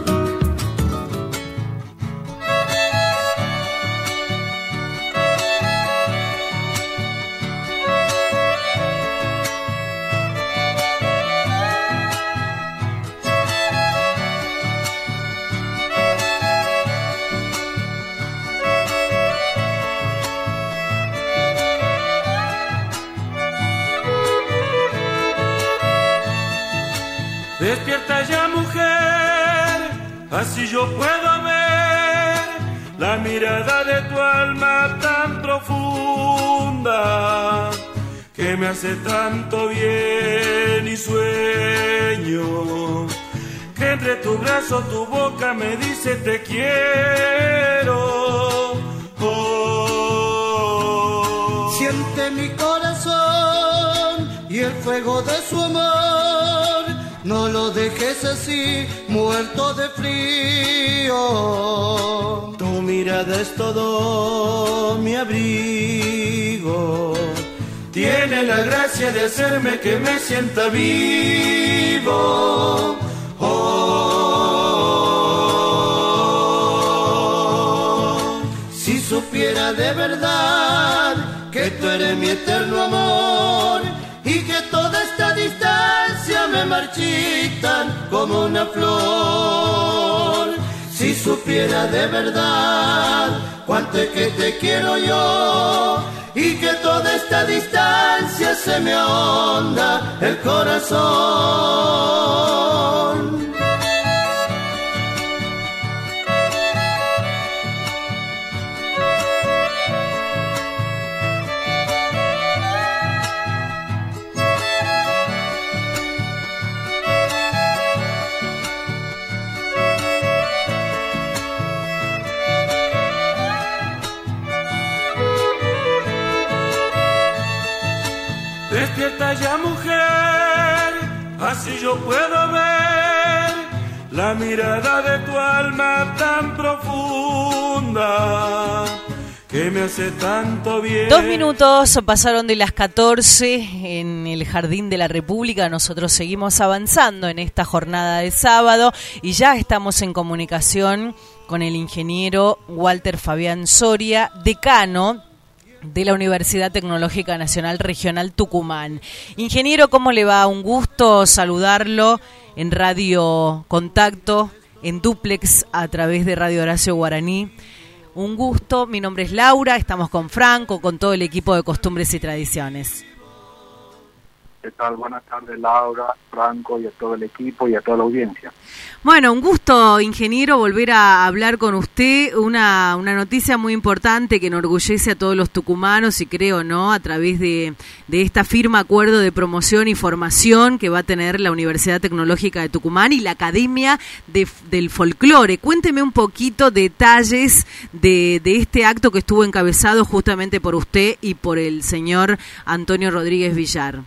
tanto bien y sueño que entre tu brazo tu boca me dice te quiero. Oh. Siente mi corazón y el fuego de su amor. No lo dejes así, muerto de frío. Tu mirada es todo mi abrigo. Tiene la gracia de hacerme que me sienta vivo. Oh. Si supiera de verdad que tú eres mi eterno amor y que toda esta distancia me marchitan como una flor. Si supiera de verdad cuánto es que te quiero yo y que toda esta distancia se me ahonda el corazón. Así yo puedo ver la mirada de tu alma tan profunda que me hace tanto bien. Dos minutos pasaron de las 14 en el Jardín de la República. Nosotros seguimos avanzando en esta jornada de sábado y ya estamos en comunicación con el ingeniero Walter Fabián Soria, decano de la Universidad Tecnológica Nacional Regional Tucumán. Ingeniero, ¿cómo le va? Un gusto saludarlo en Radio Contacto, en duplex a través de Radio Horacio Guaraní. Un gusto, mi nombre es Laura, estamos con Franco, con todo el equipo de Costumbres y Tradiciones. ¿Qué tal? Buenas tardes, Laura, Franco y a todo el equipo y a toda la audiencia. Bueno, un gusto, ingeniero, volver a hablar con usted. Una, una noticia muy importante que enorgullece a todos los tucumanos y creo, ¿no? A través de, de esta firma acuerdo de promoción y formación que va a tener la Universidad Tecnológica de Tucumán y la Academia de, del Folclore. Cuénteme un poquito detalles de, de este acto que estuvo encabezado justamente por usted y por el señor Antonio Rodríguez Villar.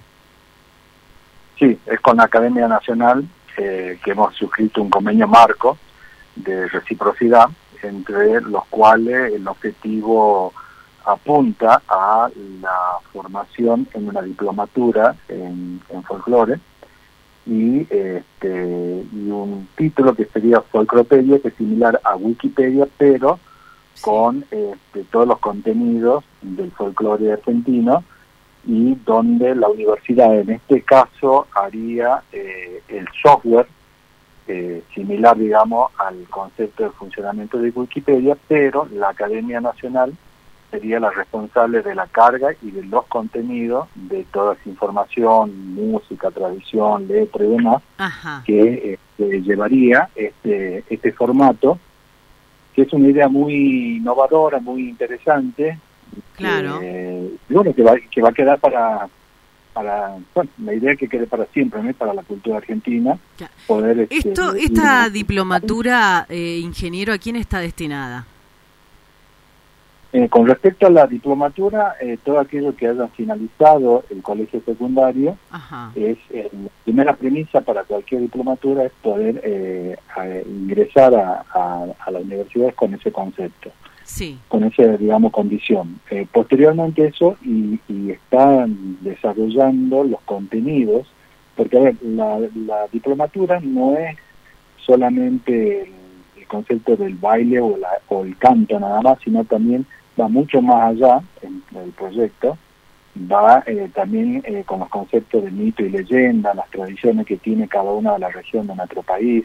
Sí, es con la Academia Nacional eh, que hemos suscrito un convenio marco de reciprocidad entre los cuales el objetivo apunta a la formación en una diplomatura en, en folclore y, este, y un título que sería Folcropedia, que es similar a Wikipedia, pero con este, todos los contenidos del folclore argentino y donde la universidad en este caso haría eh, el software eh, similar, digamos, al concepto de funcionamiento de Wikipedia, pero la Academia Nacional sería la responsable de la carga y de los contenidos de toda esa información, música, tradición, letra y demás, que este, llevaría este, este formato, que es una idea muy innovadora, muy interesante, claro. que, bueno, que va, que va a quedar para, para bueno, la idea es que quede para siempre, ¿no? para la cultura argentina. Poder, este, Esto, esta diplomatura, eh, ingeniero, ¿a quién está destinada? Eh, con respecto a la diplomatura, eh, todo aquello que haya finalizado el colegio secundario, es eh, la primera premisa para cualquier diplomatura es poder ingresar a, la universidad con ese concepto, con esa, digamos, condición. posteriormente eso, y, y están desarrollando los contenidos, porque a ver, la, diplomatura no es solamente el, concepto del baile o, la, o el canto nada más, sino también va mucho más allá en, el proyecto, va eh, también eh, con los conceptos de mito y leyenda, las tradiciones que tiene cada una de las regiones de nuestro país,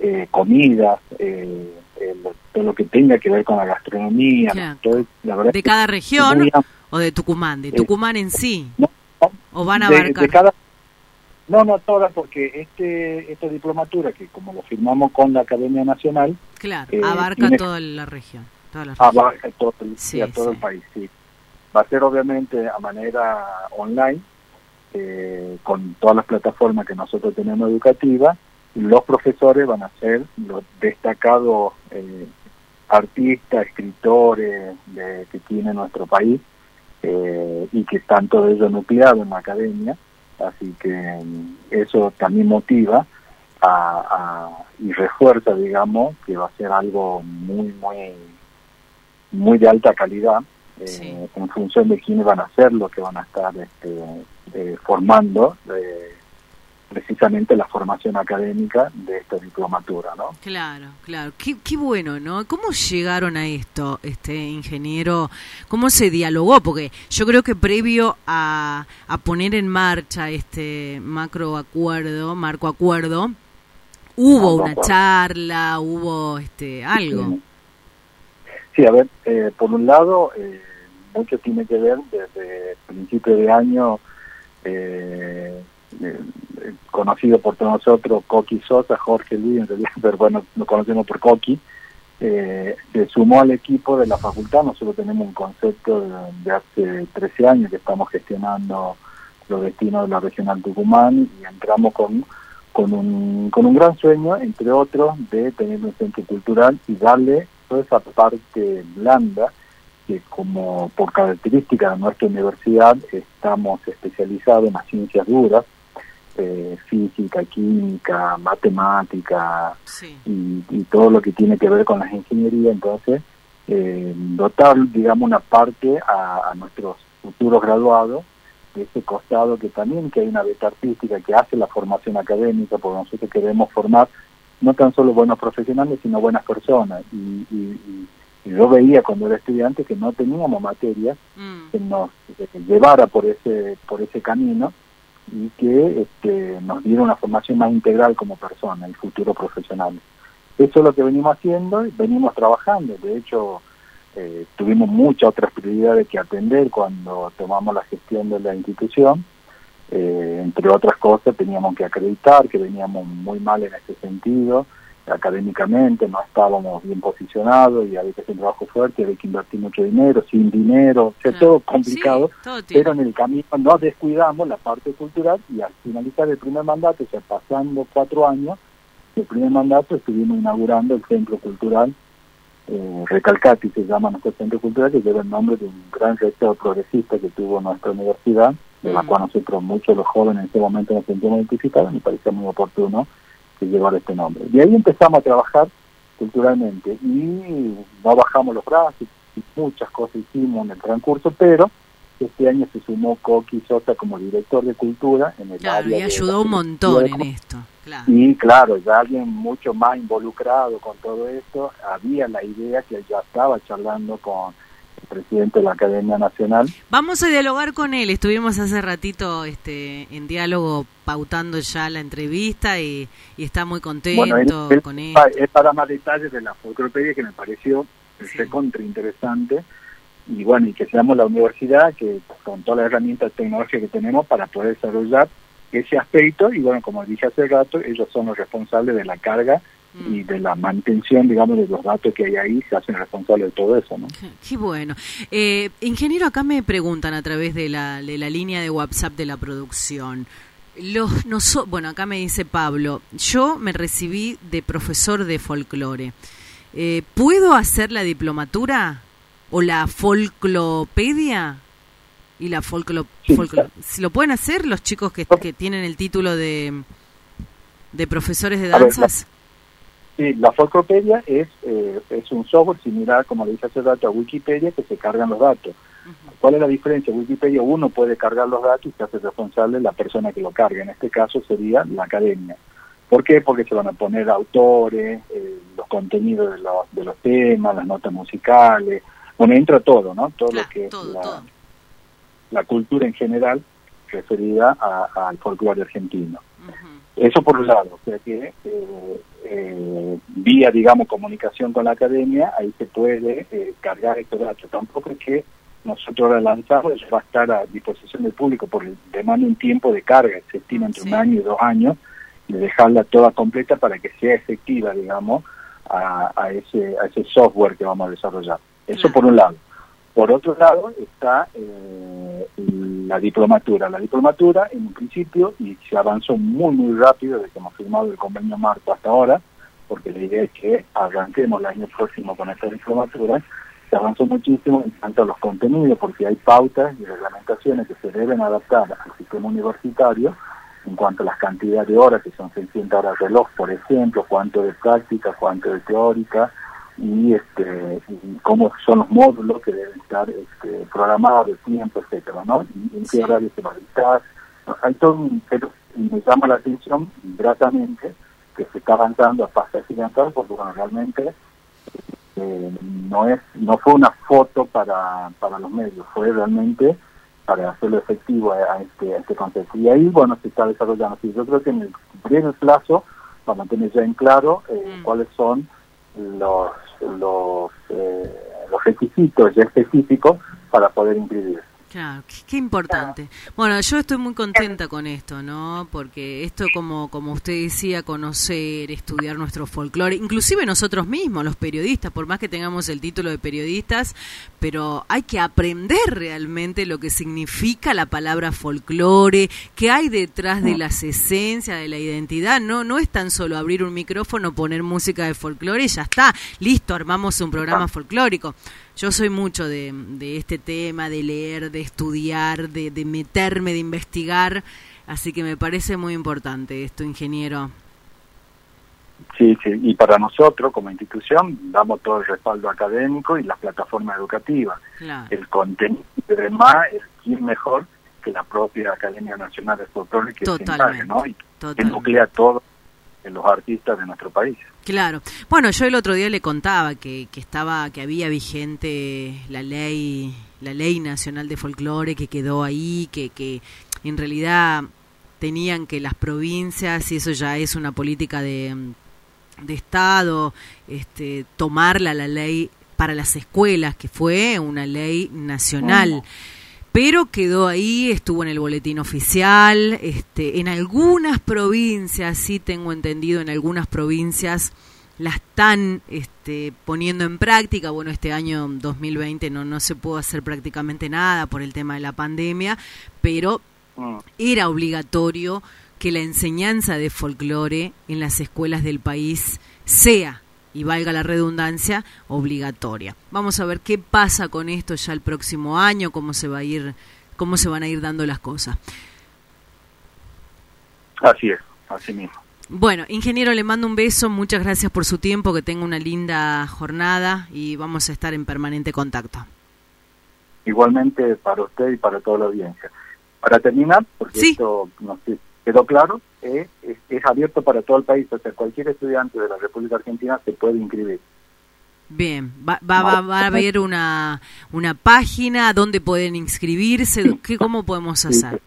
eh, comidas, todo lo que tenga que ver con la gastronomía. ¿De cada región o de Tucumán? ¿De Tucumán en sí? ¿O van a abarcar? cada, no, no todas, porque este esta diplomatura, que como lo firmamos con la Academia Nacional... Claro, abarca toda la región abarca todo el, a todo el país, sí. Va a ser obviamente a manera online, eh, con todas las plataformas que nosotros tenemos educativas, los profesores van a ser los destacados eh, artistas, escritores de, que tiene nuestro país eh, y que están todos ellos nucleados en la academia, así que mm, eso también motiva a, y refuerza, digamos, que va a ser algo muy, muy muy de alta calidad eh, en función de quiénes van a ser los que van a estar este, eh, formando eh, precisamente la formación académica de esta diplomatura, ¿no? Claro, claro. Qué, qué, bueno, ¿no? ¿Cómo llegaron a esto, este ingeniero? ¿Cómo se dialogó? Porque yo creo que previo a, a poner en marcha este macro acuerdo, marco acuerdo, hubo una charla, hubo este algo. Sí, a ver, eh, por un lado, eh, mucho tiene que ver desde principio de año, eh, conocido por todos nosotros, Coqui Sosa, Jorge Luis, pero bueno, lo conocemos por Coqui, se sumó al equipo de la facultad. Nosotros tenemos un concepto de, hace 13 años que estamos gestionando los destinos de la regional Tucumán y entramos con con un, con un gran sueño, entre otros, de tener un centro cultural y darle esa parte blanda que como por característica de nuestra universidad estamos especializados en las ciencias duras, eh, física, química, matemática y, todo lo que tiene que ver con las ingenierías, entonces eh, dotar, digamos, una parte a, a, nuestros futuros graduados de ese costado que también que hay una beta artística que hace la formación académica, porque nosotros queremos formar no tan solo buenos profesionales, sino buenas personas. Y, yo veía cuando era estudiante que no teníamos materias mm. que nos eh, llevara por ese, por ese camino y que este, nos diera una formación más integral como persona y futuro profesional. Eso es lo que venimos haciendo y venimos trabajando. De hecho, eh, tuvimos muchas otras prioridades que atender cuando tomamos la gestión de la institución eh, entre otras cosas teníamos que acreditar que veníamos muy mal en ese sentido, académicamente no estábamos bien posicionados y había que hacer un trabajo fuerte, había que invertir mucho dinero, sin dinero, o sea, todo complicado, pero en el camino no descuidamos la parte cultural y al finalizar el primer mandato, o sea, pasando cuatro años, el primer mandato estuvimos inaugurando el Centro Cultural eh, Recalcati, se llama nuestro Centro Cultural, que lleva el nombre de un gran rector progresista que tuvo nuestra universidad, de la mm. cual nosotros, muchos los jóvenes en ese momento nos sentimos identificados, me parecía muy oportuno que llevara este nombre. Y ahí empezamos a trabajar culturalmente y no bajamos los brazos, y muchas cosas hicimos en el transcurso, pero este año se sumó Coqui Sosa como director de cultura en el claro, y ayudó un montón en esto. Claro. Y claro, ya alguien mucho más involucrado con todo esto, había la idea que ya estaba charlando con presidente de la Academia Nacional. Vamos a dialogar con él. Estuvimos hace ratito este, en diálogo pautando ya la entrevista y, está muy contento con él. Es para más detalles de la folclopedia que me pareció sí. contra interesante y bueno, y que seamos la universidad que con todas las herramientas tecnológicas que tenemos para poder desarrollar ese aspecto y bueno, como dije hace rato, ellos son los responsables de la carga y de la mantención, digamos, de los datos que hay ahí, se hacen responsables de todo eso, ¿no? Qué bueno. Eh, ingeniero, acá me preguntan a través de la, de la línea de WhatsApp de la producción. Los, no bueno, acá me dice Pablo, yo me recibí de profesor de folclore. Eh, ¿Puedo hacer la diplomatura o la folclopedia? Y la folclo, ¿Lo pueden hacer los chicos que, que tienen el título de, de profesores de danzas? Sí, la Folclopedia es, eh, es un software similar, como le dije hace rato, a Wikipedia, que se cargan los datos. ¿Cuál es la diferencia? Wikipedia uno puede cargar los datos y se hace responsable la persona que lo carga. En este caso sería la academia. ¿Por qué? Porque se van a poner autores, eh, los contenidos de los, de los temas, las notas musicales. Bueno, entra todo, ¿no? Todo lo que es la, la, cultura en general referida al folclore argentino. Eso por un lado, o sea que eh, eh, vía, digamos, comunicación con la academia, ahí se puede eh, cargar estos datos. Tampoco es que nosotros la lanzamos, eso va a estar a disposición del público, porque demanda un tiempo de carga, se estima entre un año y dos años, de dejarla toda completa para que sea efectiva, digamos, a, a, ese, a ese software que vamos a desarrollar. Eso por un lado. Por otro lado está eh, la diplomatura. La diplomatura, en un principio, y se avanzó muy, muy rápido desde que hemos firmado el convenio marco hasta ahora, porque la idea es que arranquemos el año próximo con esta diplomatura, se avanzó muchísimo en cuanto a los contenidos, porque hay pautas y reglamentaciones que se deben adaptar al sistema universitario en cuanto a las cantidades de horas, que son 600 horas de reloj, por ejemplo, cuánto de práctica, cuánto de teórica, y este cómo son los módulos que deben estar este, programados, el tiempo, etcétera, ¿no? Y en qué horario se va a dictar. Hay todo un, pero me llama la atención gratamente que se está avanzando a paso agigantados porque bueno, realmente eh, no es no fue una foto para, para los medios, fue realmente para hacerlo efectivo a, este, a este concepto. Y ahí, bueno, se está desarrollando. Sí, yo creo que en el breve plazo vamos a tener ya en claro eh, mm. cuáles son los, los, eh, los requisitos ya específicos para poder inscribir. Claro, qué, importante. Bueno, yo estoy muy contenta con esto, ¿no? Porque esto, como, como usted decía, conocer, estudiar nuestro folclore, inclusive nosotros mismos, los periodistas, por más que tengamos el título de periodistas, pero hay que aprender realmente lo que significa la palabra folclore, qué hay detrás de las esencias, de la identidad. No, no es tan solo abrir un micrófono, poner música de folclore y ya está, listo, armamos un programa folclórico. Yo soy mucho de, de este tema, de leer, de estudiar, de, de meterme, de investigar, así que me parece muy importante esto, ingeniero. Sí, sí, y para nosotros como institución damos todo el respaldo académico y las plataformas educativas. El contenido y demás, quién mejor que la propia Academia Nacional de Folclore que se ¿no? Y que nuclea todo en los artistas de nuestro país. Claro. Bueno, yo el otro día le contaba que, que estaba, que había vigente la ley, la ley nacional de folclore que quedó ahí, que, que en realidad tenían que las provincias, y eso ya es una política de, de Estado, este, tomarla la ley para las escuelas, que fue una ley nacional pero quedó ahí, estuvo en el boletín oficial, este, en algunas provincias, sí tengo entendido, en algunas provincias la están este, poniendo en práctica. Bueno, este año 2020 no, no se pudo hacer prácticamente nada por el tema de la pandemia, pero mm. era obligatorio que la enseñanza de folclore en las escuelas del país sea y valga la redundancia, obligatoria. Vamos a ver qué pasa con esto ya el próximo año, cómo se va a ir, cómo se van a ir dando las cosas. Así es, así mismo. Bueno, ingeniero, le mando un beso, muchas gracias por su tiempo, que tenga una linda jornada y vamos a estar en permanente contacto. Igualmente para usted y para toda la audiencia. Para terminar, porque esto no sé, quedó claro, es, abierto para todo el país, o sea, cualquier estudiante de la República Argentina se puede inscribir. Bien, va, va, va, a haber una, una página donde pueden inscribirse, ¿Qué, ¿cómo podemos hacer?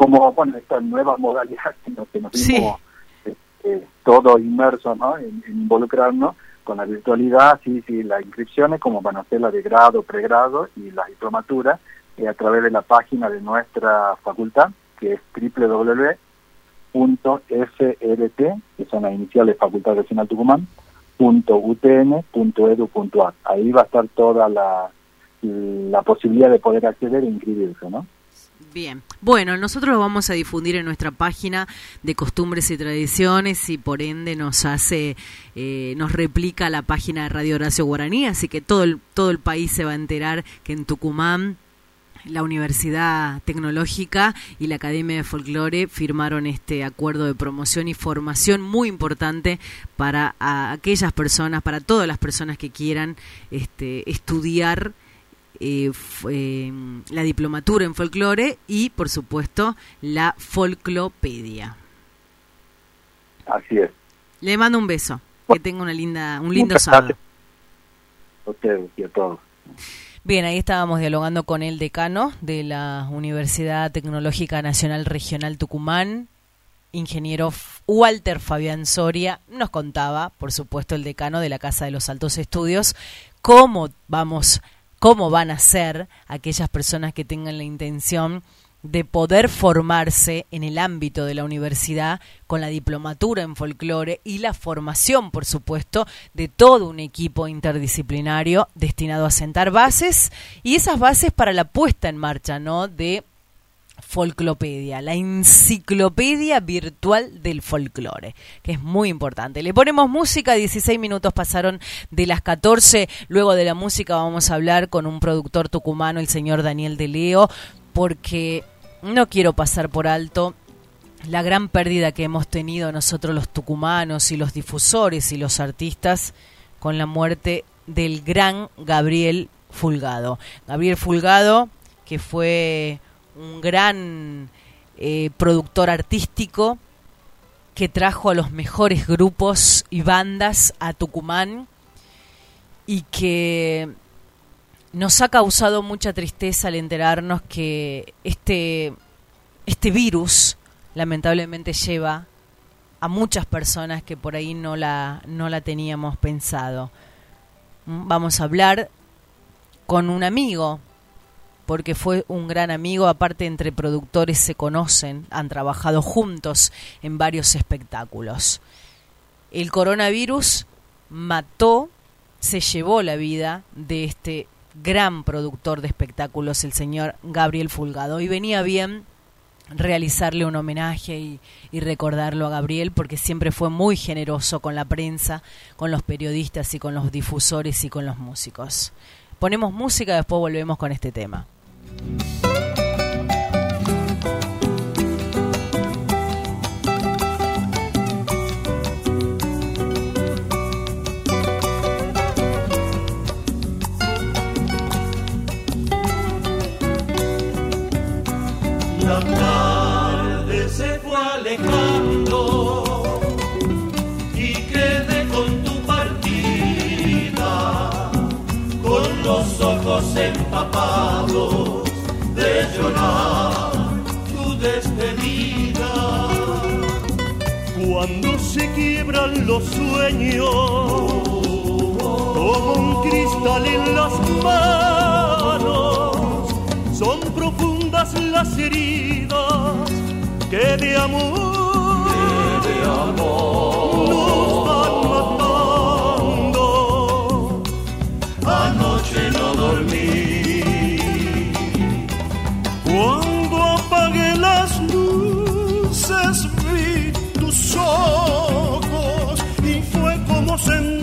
como, bueno, esta nueva modalidad que nos, que nos eh, todo inmerso ¿no? en, involucrarnos, con la virtualidad, sí, sí, las inscripciones, como van a ser las de grado, pregrado y la diplomatura, eh, a través de la página de nuestra facultad, que es www.frt, que son las iniciales Facultad Regional Tucumán, .utn.edu.ar. Ahí va a estar toda la, la posibilidad de poder acceder e inscribirse, ¿no? Bien, bueno, nosotros lo vamos a difundir en nuestra página de costumbres y tradiciones y por ende nos hace, eh, nos replica la página de Radio Horacio Guaraní, así que todo el, todo el país se va a enterar que en Tucumán la Universidad Tecnológica y la Academia de Folclore firmaron este acuerdo de promoción y formación muy importante para aquellas personas, para todas las personas que quieran este, estudiar eh, eh, la diplomatura en folclore y, por supuesto, la folclopedia. Así es. Le mando un beso. Que tenga una linda, un lindo sábado. A ustedes y a todos. Bien, ahí estábamos dialogando con el decano de la Universidad Tecnológica Nacional Regional Tucumán, ingeniero Walter Fabián Soria. Nos contaba, por supuesto, el decano de la Casa de los Altos Estudios, cómo vamos cómo van a ser aquellas personas que tengan la intención de poder formarse en el ámbito de la universidad con la diplomatura en folclore y la formación, por supuesto, de todo un equipo interdisciplinario destinado a sentar bases y esas bases para la puesta en marcha, ¿no? de Folclopedia, la enciclopedia virtual del folclore, que es muy importante. Le ponemos música, 16 minutos pasaron de las 14, luego de la música vamos a hablar con un productor tucumano, el señor Daniel de Leo, porque no quiero pasar por alto la gran pérdida que hemos tenido nosotros los tucumanos y los difusores y los artistas con la muerte del gran Gabriel Fulgado. Gabriel Fulgado, que fue un gran eh, productor artístico que trajo a los mejores grupos y bandas a Tucumán y que nos ha causado mucha tristeza al enterarnos que este, este virus lamentablemente lleva a muchas personas que por ahí no la, no la teníamos pensado. Vamos a hablar con un amigo porque fue un gran amigo, aparte entre productores se conocen, han trabajado juntos en varios espectáculos. El coronavirus mató, se llevó la vida de este gran productor de espectáculos, el señor Gabriel Fulgado, y venía bien realizarle un homenaje y, y, recordarlo a Gabriel porque siempre fue muy generoso con la prensa, con los periodistas y con los difusores y con los músicos. Ponemos música, después volvemos con este tema. Ojos empapados de llorar tu despedida. Cuando se quiebran los sueños, como un cristal en las manos, son profundas las heridas que de amor, que de amor nos van fue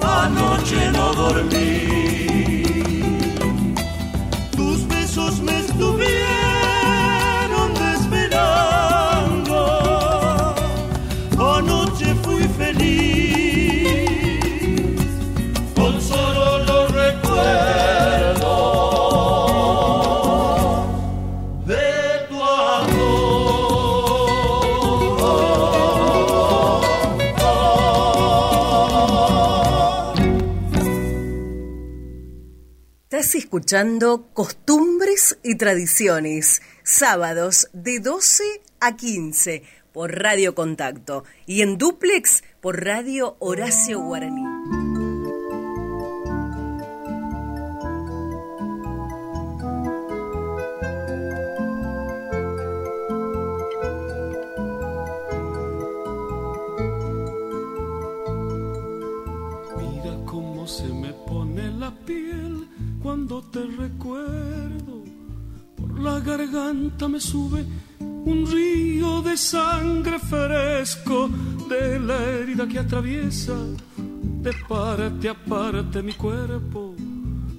Anoche no dormí. Escuchando Costumbres y Tradiciones, sábados de 12 a 15 por Radio Contacto y en duplex por Radio Horacio Guaraní. Por la garganta me sube un río de sangre fresco de la herida que atraviesa de parte a parte mi cuerpo.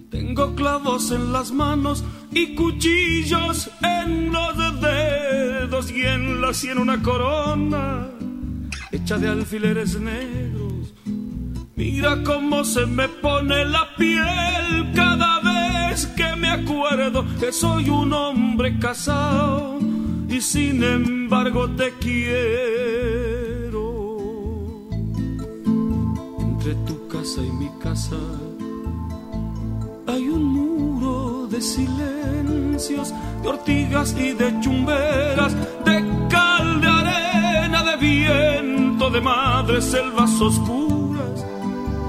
Tengo clavos en las manos y cuchillos en los dedos y en la sien una corona hecha de alfileres negros. Mira cómo se me pone la piel cada vez que me acuerdo que soy un hombre casado y sin embargo te quiero. Entre tu casa y mi casa hay un muro de silencios, de ortigas y de chumberas, de cal, de arena, de viento, de madres selvas oscuras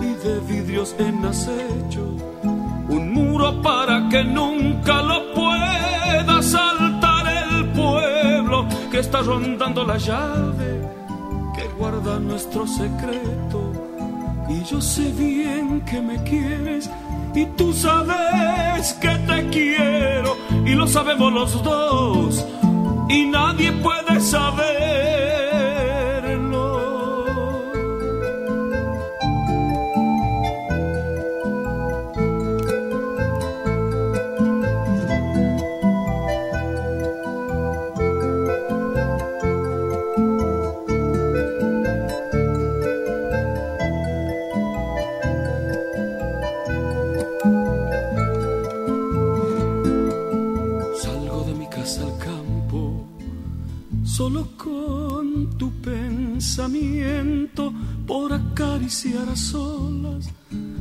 y de vidrios en acecho. Un muro para que nunca lo pueda saltar el pueblo que está rondando la llave que guarda nuestro secreto. Y yo sé bien que me quieres y tú sabes que te quiero y lo sabemos los dos y nadie puede saberlo. Pensamiento por acariciar a solas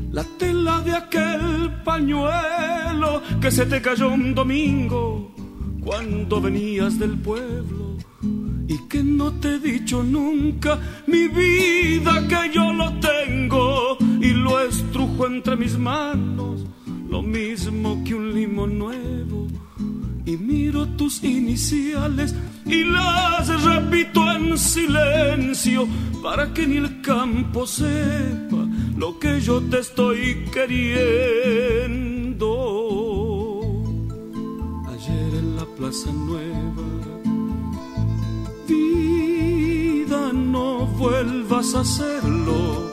la tela de aquel pañuelo que se te cayó un domingo cuando venías del pueblo y que no te he dicho nunca mi vida que yo lo tengo y lo estrujo entre mis manos lo mismo que un limón nuevo y miro tus iniciales y las repito en silencio para que ni el campo sepa lo que yo te estoy queriendo. Ayer en la Plaza Nueva, vida, no vuelvas a hacerlo.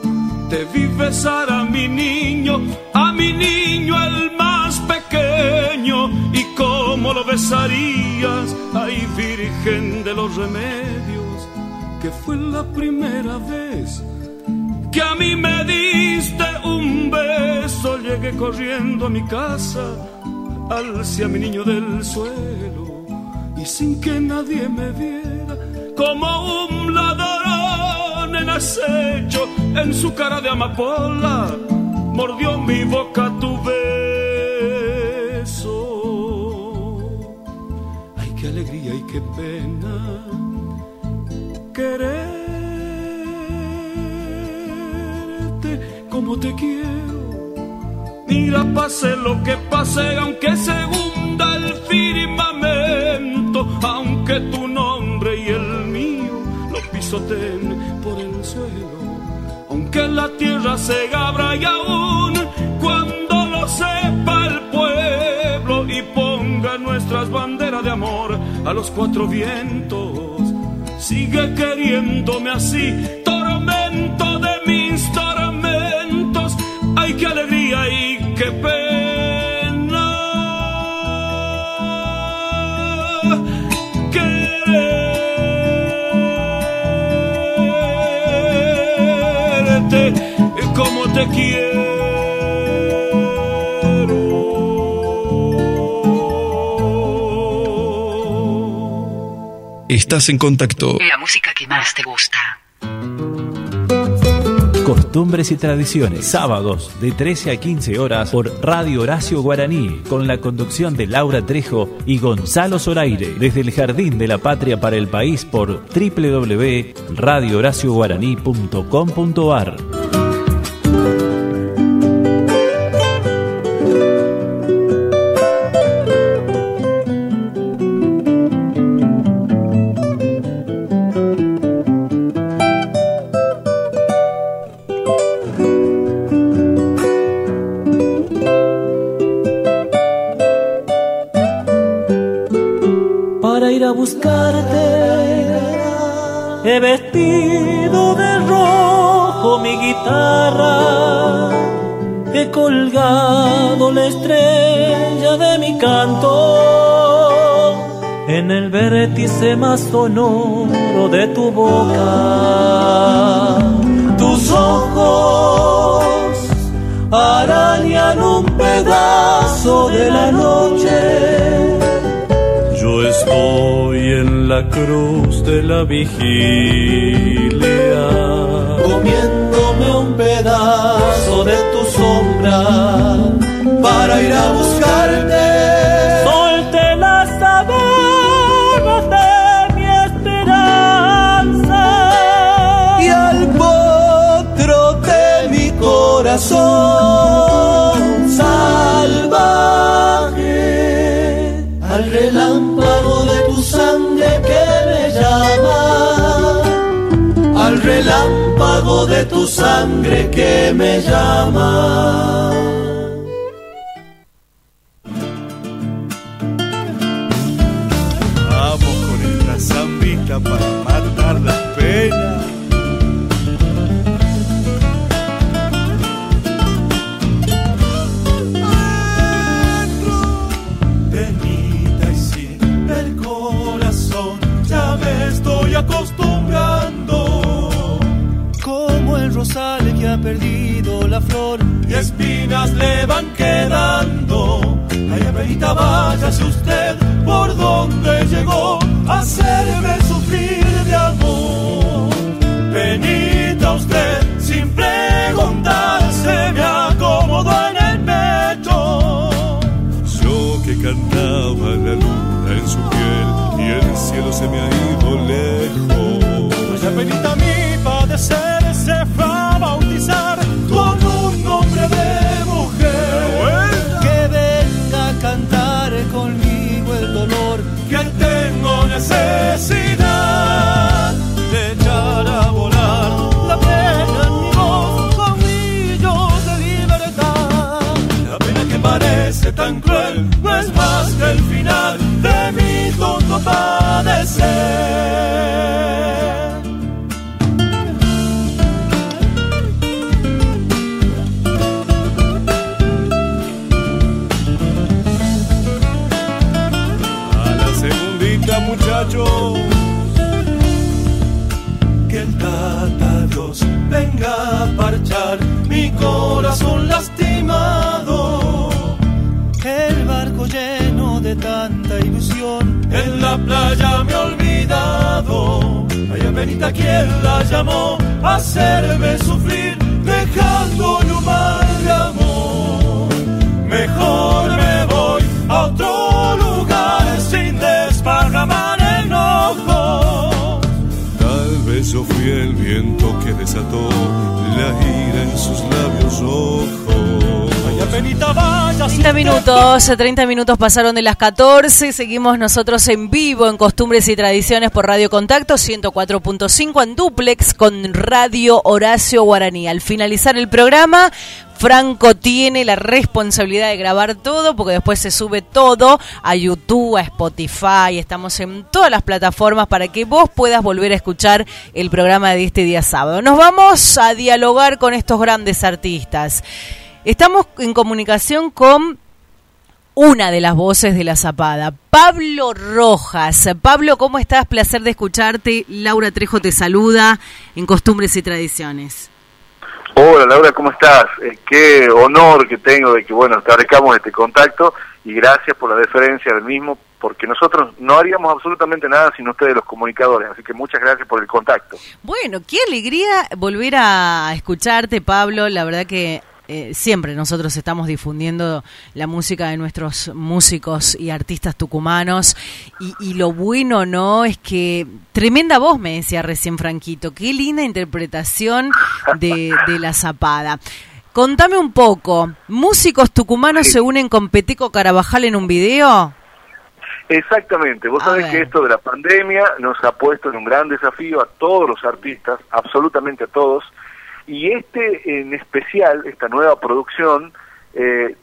Te vi besar a mi niño, a mi niño el más pequeño, y cómo ay Virgen de los Remedios, que fue la primera vez que a mí me diste un beso. Llegué corriendo a mi casa, alcé a mi niño del suelo, y sin que nadie me viera, como un ladrón en acecho, en su cara de amapola, mordió mi boca tu qué pena quererte como te quiero. Mira, pase lo que pase, aunque se hunda el firmamento, aunque tu nombre y el mío lo pisoteen por el suelo, aunque la tierra se abra y aún cuando nuestras banderas de amor a los cuatro vientos sigue queriéndome así, tormento de mis tormentos, ay qué alegría y qué pena. Quererte como te quiero. Estás en contacto. La música que más te gusta. Costumbres y tradiciones, sábados de 13 a 15 horas por Radio Horacio Guaraní, con la conducción de Laura Trejo y Gonzalo Zoraire, desde el Jardín de la Patria para el País por www.radiohoracioguaraní.com.ar. sonoro de tu boca. Tus ojos arañan un pedazo de la noche yo estoy en la cruz de la vigilia, comiéndome un pedazo de tu sombra para ir a buscarte. Tu sangre que me llama. 30 minutos pasaron de las 14. Seguimos nosotros en vivo en Costumbres y Tradiciones por Radio Contacto 104.5 en duplex con Radio Horacio Guaraní. Al finalizar el programa, Franco tiene la responsabilidad de grabar todo porque después se sube todo a YouTube, a Spotify, estamos en todas las plataformas para que vos puedas volver a escuchar el programa de este día sábado. Nos vamos a dialogar con estos grandes artistas. Estamos en comunicación con una de las voces de la Zapada, Pablo Rojas. Pablo, ¿cómo estás? Placer de escucharte. Laura Trejo te saluda en Costumbres y Tradiciones. Hola Laura, ¿cómo estás? Eh, qué honor que tengo de que, bueno, establezcamos este contacto y gracias por la deferencia del mismo, porque nosotros no haríamos absolutamente nada sin ustedes los comunicadores, así que muchas gracias por el contacto. Bueno, qué alegría volver a escucharte, Pablo. La verdad que eh, siempre nosotros estamos difundiendo la música de nuestros músicos y artistas tucumanos. Y, lo bueno no es que tremenda voz me decía recién Franquito. Qué linda interpretación de, la zapada. Contame un poco músicos tucumanos se unen con Peteco Carabajal en un video Exactamente, vos sabés que esto de la pandemia nos ha puesto en un gran desafío a todos los artistas, absolutamente a todos, y este en especial, esta nueva producción, eh,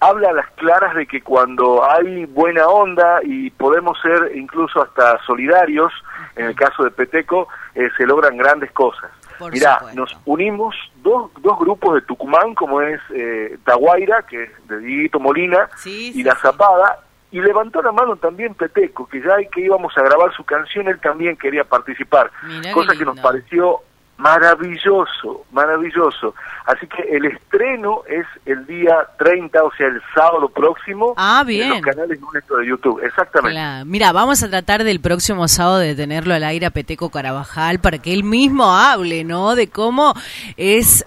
habla a las claras de que cuando hay buena onda y podemos ser incluso hasta solidarios, en el caso de Peteco, eh, se logran grandes cosas. Mirá, nos unimos dos, dos grupos de Tucumán, como es eh, Taguaira, que es de Dieguito Molina, y La Zapada, y levantó la mano también Peteco, que ya que íbamos a grabar su canción, él también quería participar, cosa que nos pareció Maravilloso, maravilloso. Así que el estreno es el día 30, o sea, el sábado próximo. Ah, bien. En los canales nuestros de YouTube, exactamente. Mira, vamos a tratar del próximo sábado de tenerlo al aire a Peteco Carabajal para que él mismo hable, ¿no? De cómo es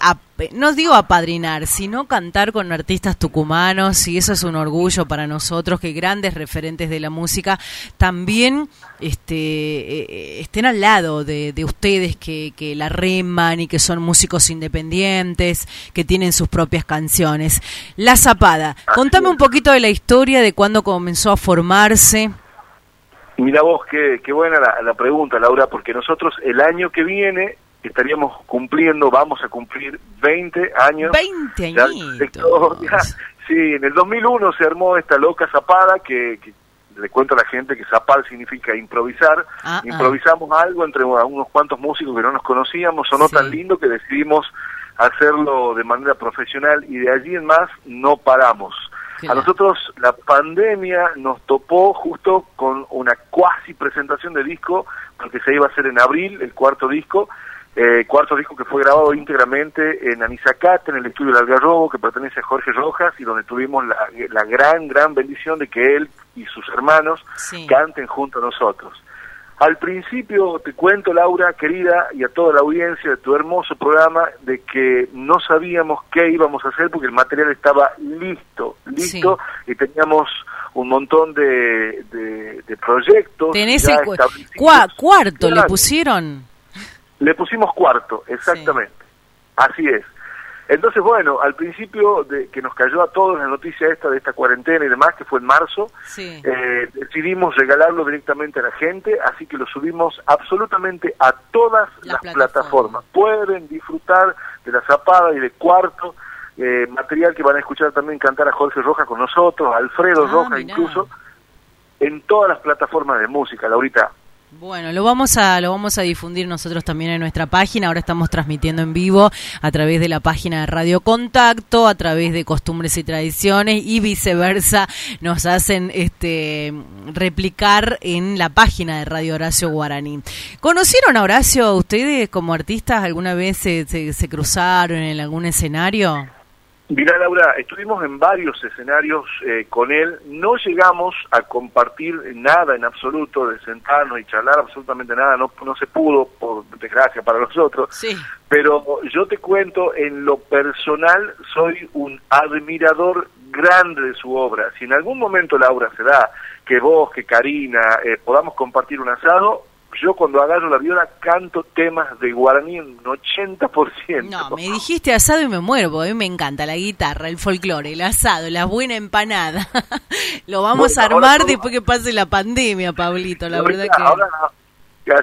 no digo apadrinar, sino cantar con artistas tucumanos y eso es un orgullo para nosotros que grandes referentes de la música también este, eh, eh, estén al lado de, ustedes que, que, la reman y que son músicos independientes, que tienen sus propias canciones. La Zapada, contame un poquito de la historia de cuándo comenzó a formarse. Mira vos, qué, qué buena la, la pregunta, Laura, porque nosotros el año que viene estaríamos cumpliendo, vamos a cumplir 20 años. 20 años. Sí, en el 2001 se armó esta loca zapada que, le cuento a la gente que zapar significa improvisar. Ah, ah. Improvisamos algo entre unos cuantos músicos que no nos conocíamos, sonó tan lindo que decidimos hacerlo de manera profesional y de allí en más no paramos. A nosotros la pandemia nos topó justo con una cuasi presentación de disco, porque se iba a hacer en abril, el cuarto disco, eh, cuarto disco que fue grabado íntegramente en Anizacate, en el estudio del Algarrobo, que pertenece a Jorge Rojas, y donde tuvimos la, gran, gran bendición de que él y sus hermanos canten junto a nosotros. Al principio te cuento, Laura, querida, y a toda la audiencia de tu hermoso programa, de que no sabíamos qué íbamos a hacer porque el material estaba listo, listo, y teníamos un montón de, de, proyectos. Tenés cuarto, le pusieron. Le pusimos cuarto, exactamente. Así es. Entonces, bueno, al principio de que nos cayó a todos la noticia esta de esta cuarentena y demás, que fue en marzo, eh, decidimos regalarlo directamente a la gente, así que lo subimos absolutamente a todas las plataformas. Pueden disfrutar de la zapada y de cuarto, eh, material que van a escuchar también cantar a Jorge Roja con nosotros, a Alfredo ah, Roja incluso, en todas las plataformas de música, Laurita. Bueno, lo vamos a lo vamos a difundir nosotros también en nuestra página. Ahora estamos transmitiendo en vivo a través de la página de Radio Contacto, a través de Costumbres y Tradiciones y viceversa. Nos hacen este replicar en la página de Radio Horacio Guaraní. ¿Conocieron a Horacio ustedes como artistas? ¿Alguna vez se, se cruzaron en algún escenario? Mira, Laura, estuvimos en varios escenarios eh, con él, no llegamos a compartir nada en absoluto, de sentarnos y charlar absolutamente nada, no, no se pudo, por desgracia para nosotros, sí. pero yo te cuento, en lo personal soy un admirador grande de su obra. Si en algún momento, Laura, se da que vos, que Karina, eh, podamos compartir un asado, yo cuando agarro la viola canto temas de guaraní en un 80%. No, me dijiste asado y me muero, porque a mí me encanta la guitarra, el folclore, el asado, la buena empanada. Lo vamos a armar después que pase la pandemia, Pablito, la verdad que... Ahora,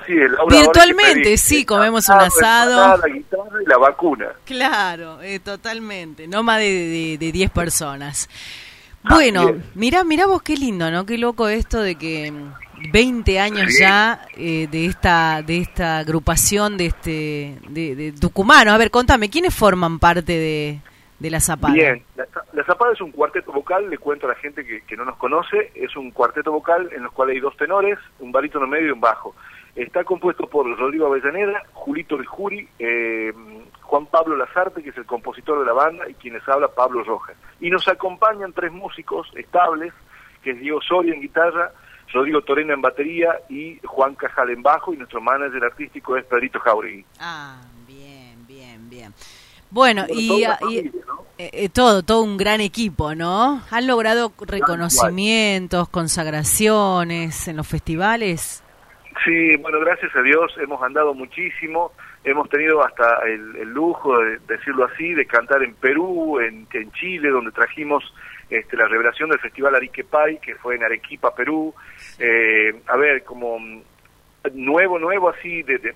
así es, Virtualmente, sí, comemos un asado. La guitarra y la vacuna. Claro, eh, totalmente, no más de 10 personas. Bueno, mira, mira vos qué lindo, ¿no? Qué loco esto de que 20 años ya eh, de esta de esta agrupación de este de, de, Tucumano. A ver, contame, ¿quiénes forman parte de, de la Zapada? Bien, la, Zapada es un cuarteto vocal, le cuento a la gente que, que no nos conoce, es un cuarteto vocal en los cuales hay dos tenores, un barítono medio y un bajo. Está compuesto por Rodrigo Avellaneda, Julito Rijuri, eh, Juan Pablo Lazarte, que es el compositor de la banda, y quienes habla Pablo Rojas. Y nos acompañan tres músicos estables, que es Diego Soria en guitarra, Rodrigo Torena en batería y Juan Cajal en bajo, y nuestro manager artístico es Pedrito Jauregui. Ah, bien, bien, bien. Bueno, y, eh, eh, todo, todo un gran equipo, ¿no? ¿Han logrado reconocimientos, consagraciones en los festivales? Sí, bueno, gracias a Dios hemos andado muchísimo, hemos tenido hasta el, lujo, de decirlo así, de cantar en Perú, en, en Chile, donde trajimos este, la revelación del Festival Ariquepay, que fue en Arequipa, Perú. Eh, a ver, como nuevo, nuevo así de, de,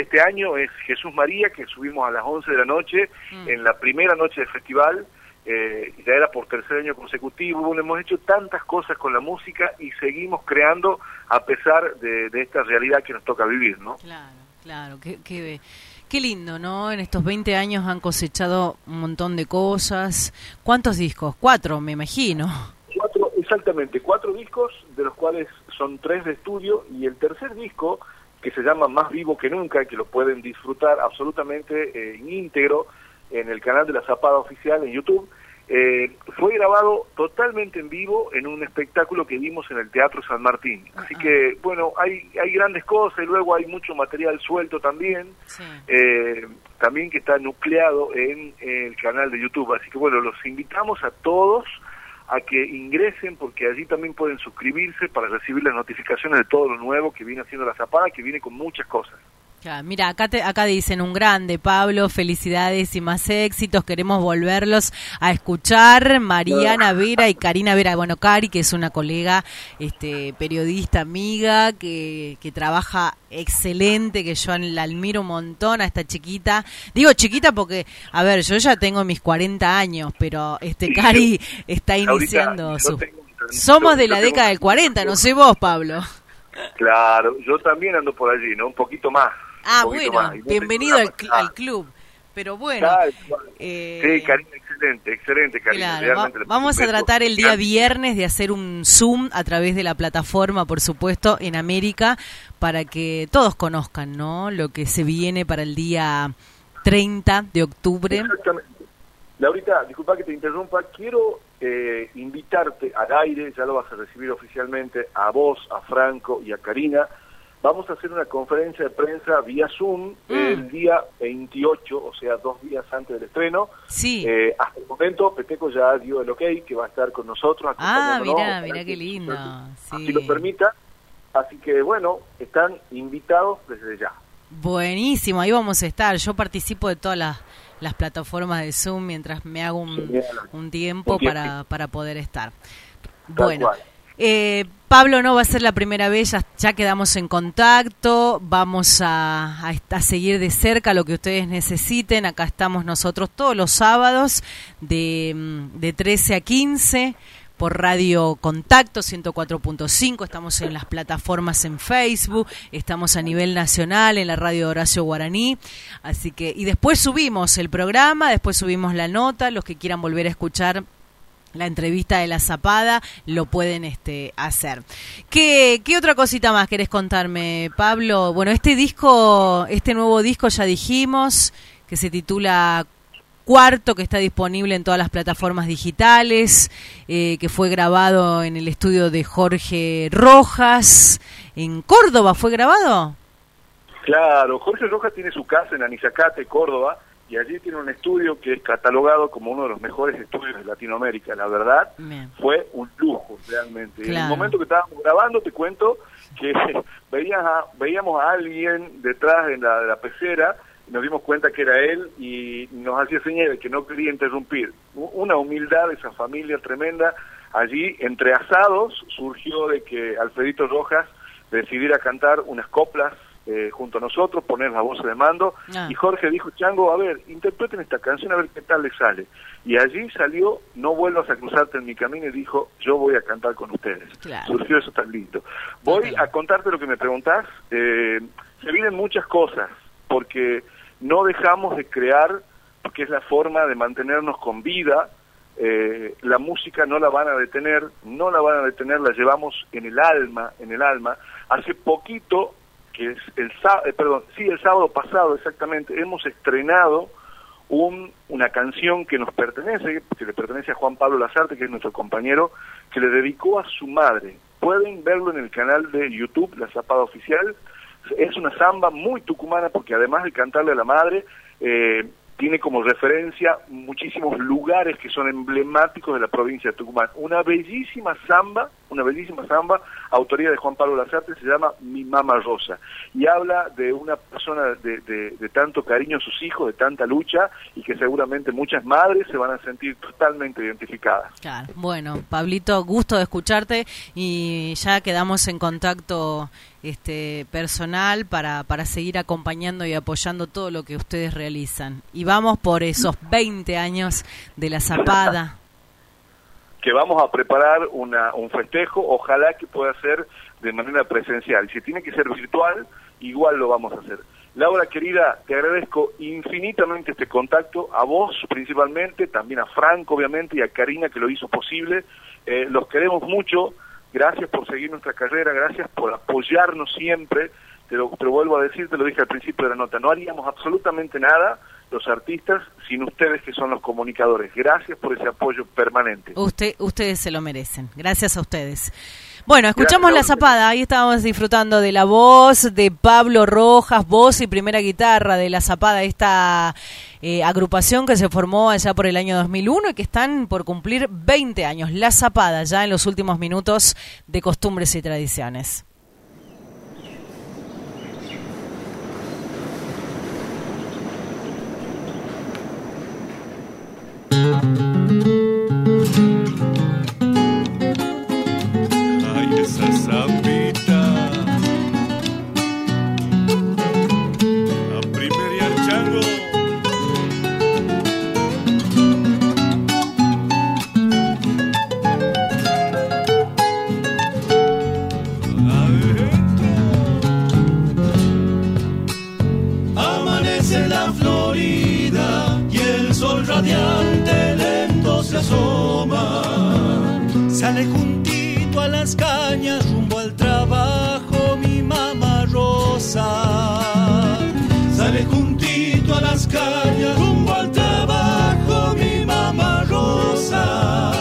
este año es Jesús María, que subimos a las 11 de la noche, mm. en la primera noche del festival, eh, ya era por tercer año consecutivo, bueno, hemos hecho tantas cosas con la música y seguimos creando a pesar de, esta realidad que nos toca vivir, ¿no? Claro, claro, qué, qué, lindo, ¿no? En estos 20 años han cosechado un montón de cosas. ¿Cuántos discos? Cuatro, me imagino. Cuatro, exactamente, cuatro discos, de los cuales son tres de estudio, y el tercer disco, que se llama Más Vivo que Nunca, que lo pueden disfrutar absolutamente eh, íntegro, en el canal de la Zapada Oficial en YouTube. Eh, fue grabado totalmente en vivo en un espectáculo que vimos en el Teatro San Martín. Así que, bueno, hay, hay grandes cosas y luego hay mucho material suelto también, eh, también que está nucleado en, el canal de YouTube. Así que, bueno, los invitamos a todos a que ingresen porque allí también pueden suscribirse para recibir las notificaciones de todo lo nuevo que viene haciendo la Zapada, que viene con muchas cosas mira, acá, te, acá dicen un grande, Pablo, felicidades y más éxitos, queremos volverlos a escuchar. Mariana Vera y Karina Vera, bueno, Cari, que es una colega este, periodista amiga, que, que trabaja excelente, que yo la admiro un montón a esta chiquita. Digo chiquita porque, a ver, yo ya tengo mis 40 años, pero este Cari está iniciando su... Somos de la década del 40, no sé vos, Pablo. Claro, yo también ando por allí, ¿no? Un poquito más. Ah, bueno, bienvenido al, club. Pero bueno. Eh, sí, Karina, excelente, excelente, Karina. vamos a tratar el día viernes de hacer un Zoom a través de la plataforma, por supuesto, en América, para que todos conozcan, ¿no? Lo que se viene para el día 30 de octubre. Exactamente. Laurita, disculpa que te interrumpa, quiero eh, invitarte al aire, ya lo vas a recibir oficialmente, a vos, a Franco y a Karina, vamos a hacer una conferencia de prensa vía Zoom mm. el día 28, o sea, dos días antes del estreno. Sí. Eh, hasta el momento, Peteco ya dio el ok, que va a estar con nosotros. Ah, mira, mira qué lindo. Sí. Así lo permita. Así que, bueno, están invitados desde ya. Buenísimo, ahí vamos a estar. Yo participo de todas las, las plataformas de Zoom mientras me hago un, tiempo, para, para poder estar. bueno. Eh, Pablo no va a ser la primera vez, ya, quedamos en contacto, vamos a, a, seguir de cerca lo que ustedes necesiten. Acá estamos nosotros todos los sábados de, mm, de 13 a 15 por Radio Contacto 104.5, estamos en las plataformas en Facebook, estamos a nivel nacional en la radio Horacio Guaraní, así que y después subimos el programa, después subimos la nota, los que quieran volver a escuchar la entrevista de la zapada, lo pueden este, hacer. ¿Qué, ¿Qué otra cosita más querés contarme, Pablo? Bueno, este disco, este nuevo disco ya dijimos, que se titula Cuarto, que está disponible en todas las plataformas digitales, eh, que fue grabado en el estudio de Jorge Rojas, en Córdoba, ¿fue grabado? Claro, Jorge Rojas tiene su casa en Anizacate, Córdoba, y allí tiene un estudio que es catalogado como uno de los mejores estudios de Latinoamérica. La verdad, fue un lujo realmente. En el momento que estábamos grabando, te cuento que veías veíamos a alguien detrás de la, de la pecera nos dimos cuenta que era él y nos hacía señal de que no quería interrumpir. Una humildad de esa familia tremenda. Allí, entre asados, surgió de que Alfredito Rojas decidiera cantar unas coplas eh, junto a nosotros, poner la voz de mando, ah. y Jorge dijo, Chango, a ver, interpreten esta canción a ver qué tal le sale. Y allí salió, no vuelvas a cruzarte en mi camino, y dijo, yo voy a cantar con ustedes. Surgió eso tan lindo. Voy a contarte lo que me preguntás. Eh, se vienen muchas cosas, porque no dejamos de crear, porque es la forma de mantenernos con vida, eh, la música no la van a detener, no la van a detener, la llevamos en el alma, en el alma. Hace poquito que es el eh, perdón, sí, el sábado pasado exactamente, hemos estrenado un, una canción que nos pertenece, que le pertenece a Juan Pablo Lazarte, que es nuestro compañero, que le dedicó a su madre. Pueden verlo en el canal de YouTube, La Zapada Oficial. Es una samba muy tucumana porque además de cantarle a la madre, eh, tiene como referencia muchísimos lugares que son emblemáticos de la provincia de Tucumán. Una bellísima samba, una bellísima samba, autoría de Juan Pablo Lazarte, se llama Mi Mama Rosa, y habla de una persona de, de, tanto cariño a sus hijos, de tanta lucha, y que seguramente muchas madres se van a sentir totalmente identificadas. Claro, bueno, Pablito, gusto de escucharte, y ya quedamos en contacto este personal para, para seguir acompañando y apoyando todo lo que ustedes realizan. Y vamos por esos 20 años de la zapada. Que vamos a preparar una, un festejo, ojalá que pueda ser de manera presencial. Si tiene que ser virtual, igual lo vamos a hacer. Laura, querida, te agradezco infinitamente este contacto, a vos principalmente, también a Franco, obviamente, y a Karina, que lo hizo posible. Eh, los queremos mucho gracias por seguir nuestra carrera, gracias por apoyarnos siempre. Te lo, vuelvo a decir, te lo dije al principio de la nota, no haríamos absolutamente nada los artistas sin ustedes que son los comunicadores. Gracias por ese apoyo permanente. Usted, ustedes se lo merecen. Gracias a ustedes. Bueno, escuchamos la zapada, ahí estábamos disfrutando de la voz de Pablo Rojas, voz y primera guitarra de la zapada, esta eh, agrupación que se formó allá por el año 2001 y que están por cumplir 20 años. La zapada, ya en los últimos minutos de costumbres y tradiciones. Ay esa samita, a primera y al amanece la Florida. Sale juntito a las cañas rumbo al trabajo mi mamá Rosa. Sale juntito a las cañas rumbo al trabajo mi mamá Rosa.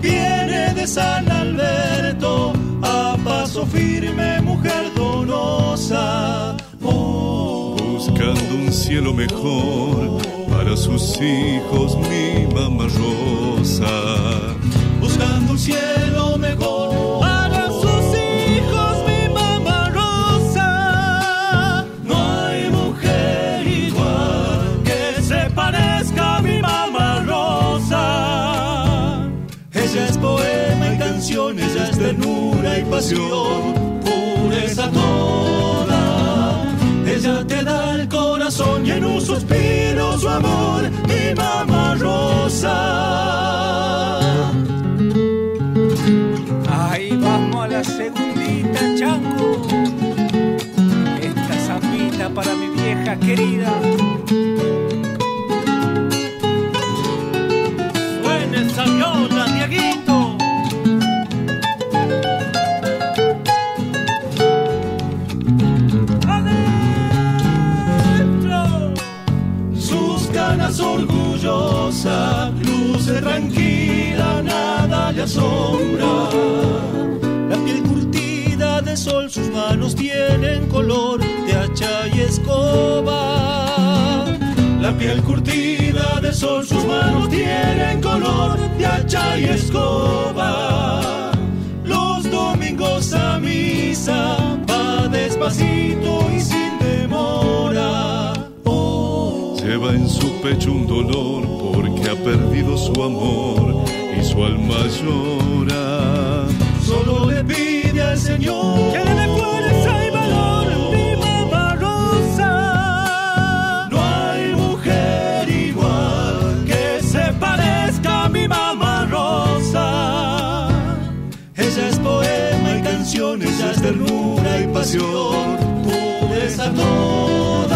Viene de San Alberto a paso firme mujer donosa. Buscando un cielo mejor para sus hijos mi mamá Rosa buscando un cielo mejor para sus hijos, mi mamá Rosa. No hay mujer igual que se parezca a mi mamá Rosa. Ella es poema y canción, ella es ternura y pasión, pureza toda. Y en un suspiro su amor, mi mamá Rosa. la segundita, chango. Esta zapita para mi vieja querida. Suena esa orgullosas, luce tranquila, nada le asombra sol sus manos tienen color de hacha y escoba. La piel curtida de sol, sus manos tienen color de hacha y escoba. Los domingos a misa va despacito y sin demora. Lleva en su pecho un dolor porque ha perdido su amor y su alma llora. Solo le pide al Señor que le fuerza y valor mi mamá rosa. No hay mujer igual que se parezca a mi mamá rosa. Ella es poema y canción, ella es ternura y pasión, pureza toda.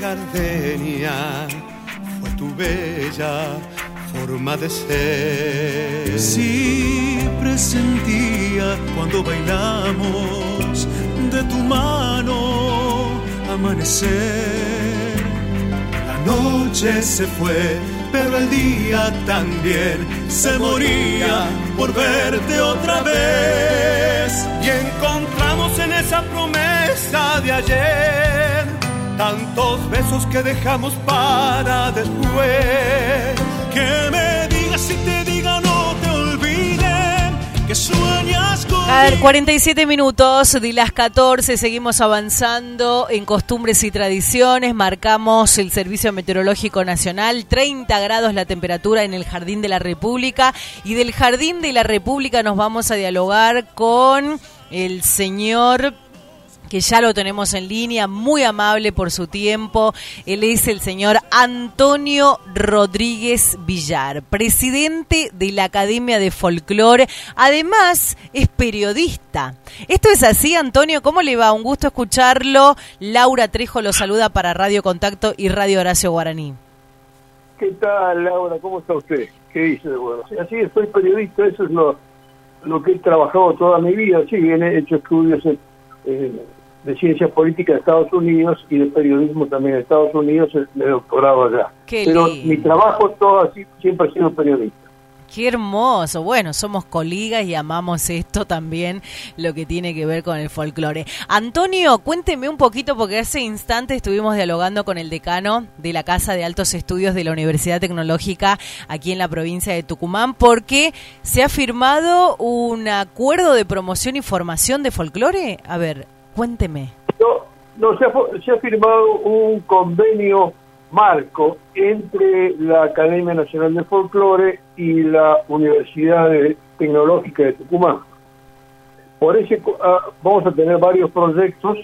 gardenia fue tu bella forma de ser. Sí, presentía cuando bailamos de tu mano amanecer. La noche se fue, pero el día también se moría por verte otra vez. Y encontramos en esa promesa de ayer tantos besos que dejamos para después. Que me digas si te diga no te olviden que sueñas con A ver, 47 minutos de las 14, seguimos avanzando en costumbres y tradiciones, marcamos el Servicio Meteorológico Nacional, 30 grados la temperatura en el Jardín de la República y del Jardín de la República nos vamos a dialogar con el señor que ya lo tenemos en línea, muy amable por su tiempo. Él es el señor Antonio Rodríguez Villar, presidente de la Academia de Folclore. Además, es periodista. Esto es así, Antonio, ¿cómo le va? Un gusto escucharlo. Laura Trejo lo saluda para Radio Contacto y Radio Horacio Guaraní. ¿Qué tal, Laura? ¿Cómo está usted? ¿Qué dice? Bueno, así es, soy periodista, eso es lo, lo que he trabajado toda mi vida. Sí, he hecho estudios en, eh, de ciencia política de Estados Unidos y de periodismo también de Estados Unidos, de doctorado allá. Qué Pero lindo. mi trabajo todo así, siempre ha sido periodista. Qué hermoso. Bueno, somos colegas y amamos esto también, lo que tiene que ver con el folclore. Antonio, cuénteme un poquito, porque hace instantes estuvimos dialogando con el decano de la Casa de Altos Estudios de la Universidad Tecnológica aquí en la provincia de Tucumán, porque se ha firmado un acuerdo de promoción y formación de folclore. A ver, cuénteme. No, no se, ha, se ha firmado un convenio marco entre la Academia Nacional de Folclore y la Universidad Tecnológica de Tucumán. Por ese ah, vamos a tener varios proyectos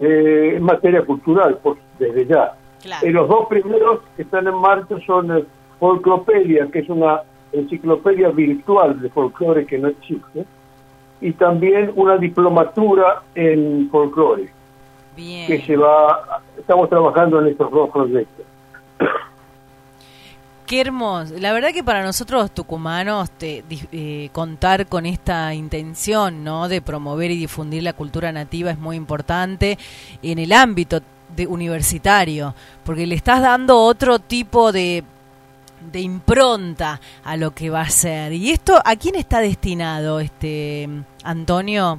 eh, en materia cultural, por, desde ya. Eh, los dos primeros que están en marcha son eh, Folclopedia, que es una enciclopedia virtual de folclore que no existe, y también una diplomatura en folclore que se va, estamos trabajando en estos dos proyectos. Qué hermoso. La verdad que para nosotros tucumanos te- eh, contar con esta intención ¿no? de promover y difundir la cultura nativa es muy importante en el ámbito de universitario, porque le estás dando otro tipo de, de impronta a lo que va a ser. ¿Y esto a quién está destinado, este Antonio?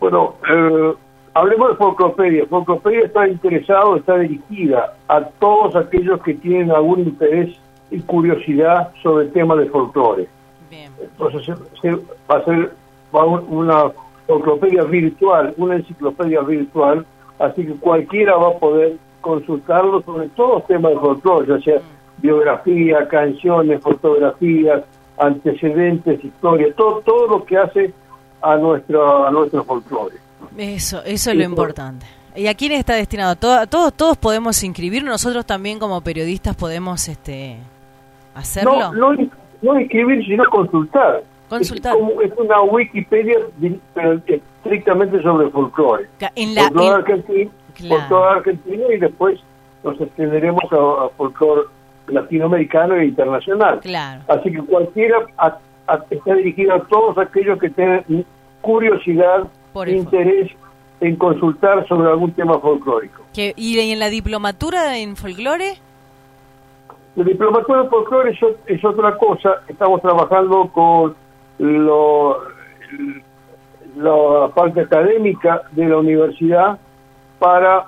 Bueno, eh, hablemos de Folclopedia. Folclopedia está interesado, está dirigida a todos aquellos que tienen algún interés y curiosidad sobre el tema de folclore. Entonces se- se- va a ser va un- una folclopedia virtual, una enciclopedia virtual, así que cualquiera va a poder consultarlo sobre todos los temas de folclore, ya sea biografía, canciones, fotografías, antecedentes, historia, todo, todo lo que hace a nuestro, a nuestro folclore. Eso, eso es lo importante. ¿Y a quién está destinado? todos, todos podemos inscribir, nosotros también como periodistas podemos este hacerlo. No, no, no inscribir, sino consultar. Consultar. Es, una Wikipedia estrictamente sobre folclore. En la, folclore argentino, argentino y después nos extenderemos a, folclore latinoamericano e internacional. Claro. Así que cualquiera está dirigido a todos aquellos que tengan curiosidad, interés en consultar sobre algún tema folclórico. ¿Y en la diplomatura en folclore? La diplomatura en folclore es, otra cosa. Estamos trabajando con lo, la parte académica de la universidad para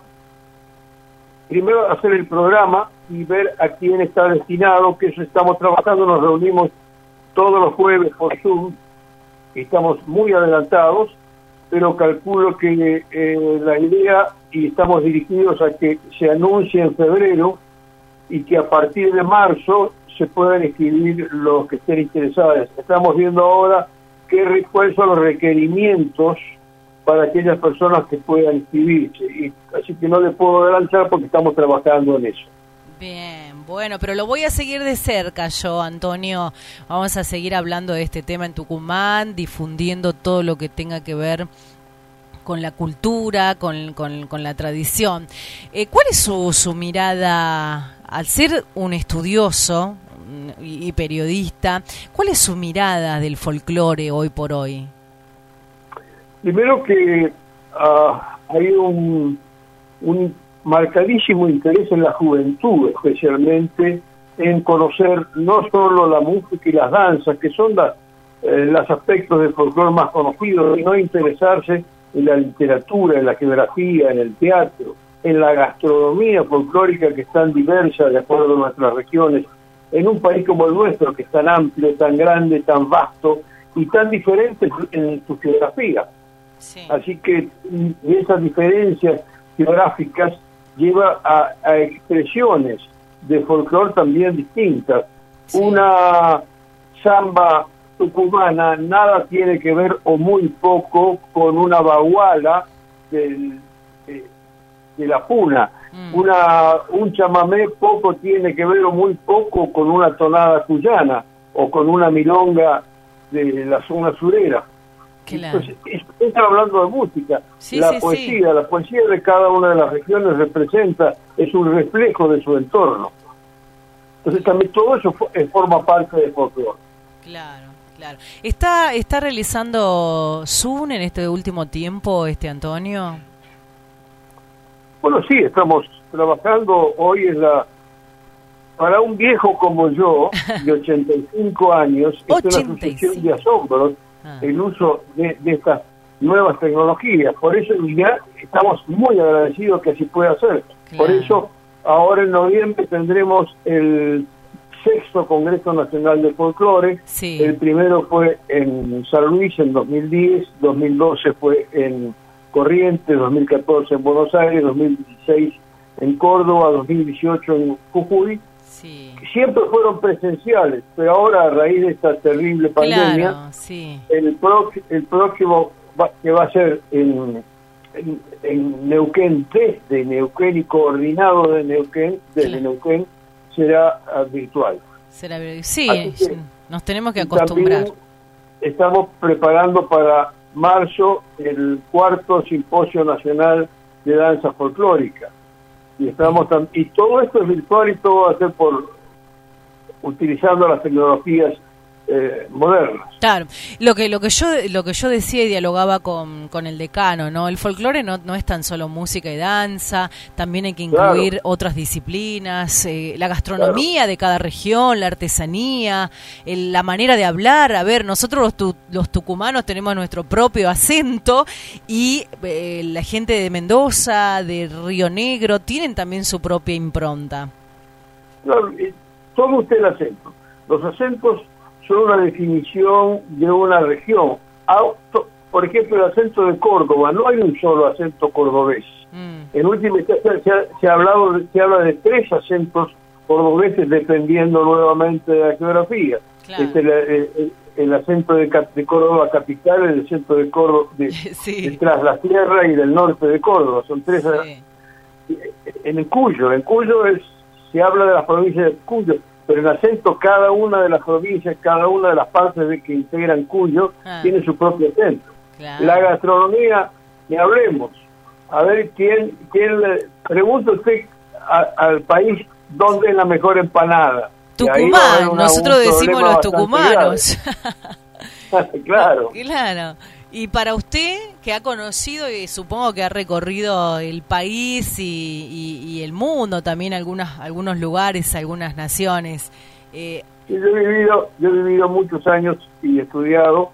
primero hacer el programa y ver a quién está destinado, que eso estamos trabajando, nos reunimos todos los jueves por Zoom, estamos muy adelantados, pero calculo que eh, la idea, y estamos dirigidos a que se anuncie en febrero y que a partir de marzo se puedan escribir los que estén interesados. Estamos viendo ahora qué, cuáles son los requerimientos para aquellas personas que puedan inscribirse. Y, así que no le puedo adelantar porque estamos trabajando en eso. Bien, bueno, pero lo voy a seguir de cerca yo, Antonio. Vamos a seguir hablando de este tema en Tucumán, difundiendo todo lo que tenga que ver con la cultura, con, con, la tradición. Eh, ¿Cuál es su, su mirada, al ser un estudioso y, periodista, cuál es su mirada del folclore hoy por hoy? Primero que ah, hay un, un marcadísimo interés en la juventud, especialmente en conocer no solo la música y las danzas, que son eh, los aspectos del folclore más conocidos, sino interesarse en la literatura, en la geografía, en el teatro, en la gastronomía folclórica que es tan diversa de acuerdo a nuestras regiones, en un país como el nuestro, que es tan amplio, tan grande, tan vasto y tan diferente en su geografía. Así que esas diferencias geográficas lleva a, expresiones de folclore también distintas. Una samba tucumana nada tiene que ver o muy poco con una baguala de, la puna. Mm. Una, un chamamé poco tiene que ver o muy poco con una tonada cuyana o con una milonga de la zona surera. Entonces, está hablando de música. la poesía, la poesía de cada una de las regiones representa, es un reflejo de su entorno. Entonces también todo eso eh, forma parte del folclore. Claro, claro. ¿Está, ¿Está realizando Zoom en este último tiempo, este Antonio? Bueno, sí, estamos trabajando. Hoy es la... Para un viejo como yo, de 85 años, es una sucesión de asombros Ah. el uso de, estas nuevas tecnologías. Por eso ya estamos muy agradecidos que así pueda ser. Por eso ahora en noviembre tendremos el sexto Congreso Nacional de Folclore. El primero fue en San Luis en 2010, 2012 fue en Corrientes, 2014 en Buenos Aires, 2016 en Córdoba, 2018 en Jujuy siempre fueron presenciales, pero ahora a raíz de esta terrible pandemia, el, el próximo que va a ser en, en, Neuquén, desde Neuquén y coordinado de Neuquén, desde Neuquén, será ah, virtual. Será Sí, nos tenemos que acostumbrar. Estamos preparando para marzo el cuarto simposio nacional de danza folclórica y estamos y todo esto es virtual y todo va a ser por utilizando las tecnologías eh, modernas. Claro, lo que lo que yo lo que yo decía y dialogaba con, con el decano, ¿no? El folclore no, no es tan solo música y danza, también hay que incluir otras disciplinas, eh, la gastronomía de cada región, la artesanía, la manera de hablar. A ver, nosotros los, los tucumanos tenemos nuestro propio acento y eh, la gente de Mendoza, de Río Negro, tienen también su propia impronta. Claro, toma usted el acento. Los acentos son una definición de una región. Por ejemplo, el acento de Córdoba, no hay un solo acento cordobés. Mm. En última instancia se, ha, hablado, se habla de tres acentos cordobeses dependiendo nuevamente de la geografía. Este, el, acento de, Córdoba capital, el acento de Córdoba de, tras la tierra y del norte de Córdoba. Son tres. En el Cuyo, en Cuyo es, se habla de las provincias de Cuyo, pero el acento cada una de las provincias, cada una de las partes de que integran Cuyo ah. tiene su propio acento. La gastronomía, ni hablemos. A ver, ¿quién, quién le pregunta usted al país dónde es la mejor empanada? Tucumán, nosotros decimos los tucumanos. claro. Claro. Y para usted, que ha conocido y supongo que ha recorrido el país y, el mundo, también algunas, algunos lugares, algunas naciones. Eh, yo he vivido, yo he vivido muchos años y he estudiado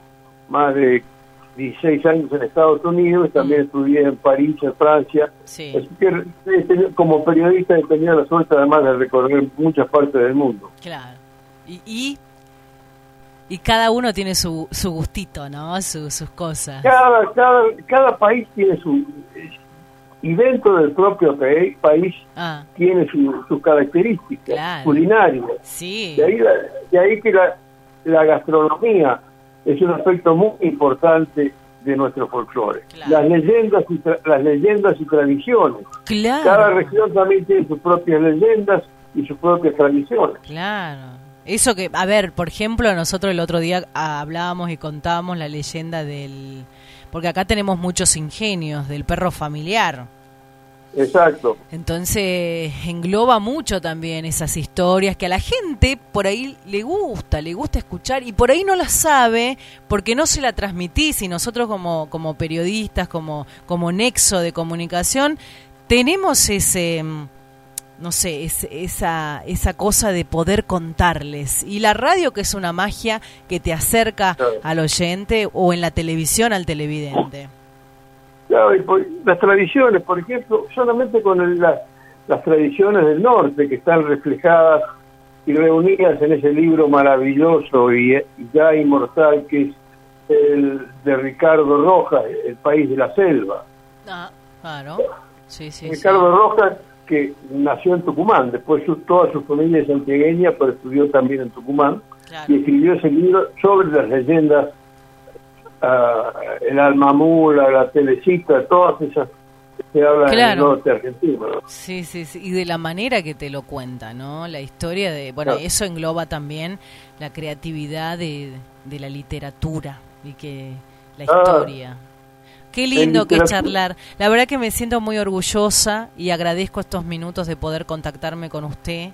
más de 16 años en Estados Unidos, también mm. estudié en París, en Francia. Así que como periodista he tenido la suerte además de recorrer muchas partes del mundo. Claro. Y, y, cada uno tiene su, su gustito, ¿no? sus cosas. Cada, cada, cada país tiene su... Y dentro del propio país ah. tiene sus características culinarias. Sí. De ahí, de ahí que la, la gastronomía es un aspecto muy importante de nuestro folclore. Las leyendas y las leyendas y tradiciones. Cada región también tiene sus propias leyendas y sus propias tradiciones. Claro. Eso que, a ver, por ejemplo, nosotros el otro día hablábamos y contábamos la leyenda del... Porque acá tenemos muchos ingenios del perro familiar. Exacto. Entonces engloba mucho también esas historias que a la gente por ahí le gusta, le gusta escuchar y por ahí no la sabe porque no se la transmitís y nosotros como, como periodistas, como, como nexo de comunicación, tenemos ese, no sé, esa, esa cosa de poder contarles. Y la radio que es una magia que te acerca al oyente o en la televisión al televidente las tradiciones, por ejemplo, solamente con las tradiciones del norte que están reflejadas y reunidas en ese libro maravilloso y, ya inmortal que es el de Ricardo Rojas, El País de la Selva. Ah, claro. Ricardo Rojas, que nació en Tucumán, después toda su familia es antigueña, pero estudió también en Tucumán, y escribió ese libro sobre las leyendas el Almamula, la Telecita, todas esas que hablan en el norte argentino. Sí, sí, sí, y de la manera que te lo cuenta, ¿no? La historia de, bueno, eso engloba también la creatividad de, de la literatura y que la ah. Qué lindo que charlar. La verdad que me siento muy orgullosa y agradezco estos minutos de poder contactarme con usted.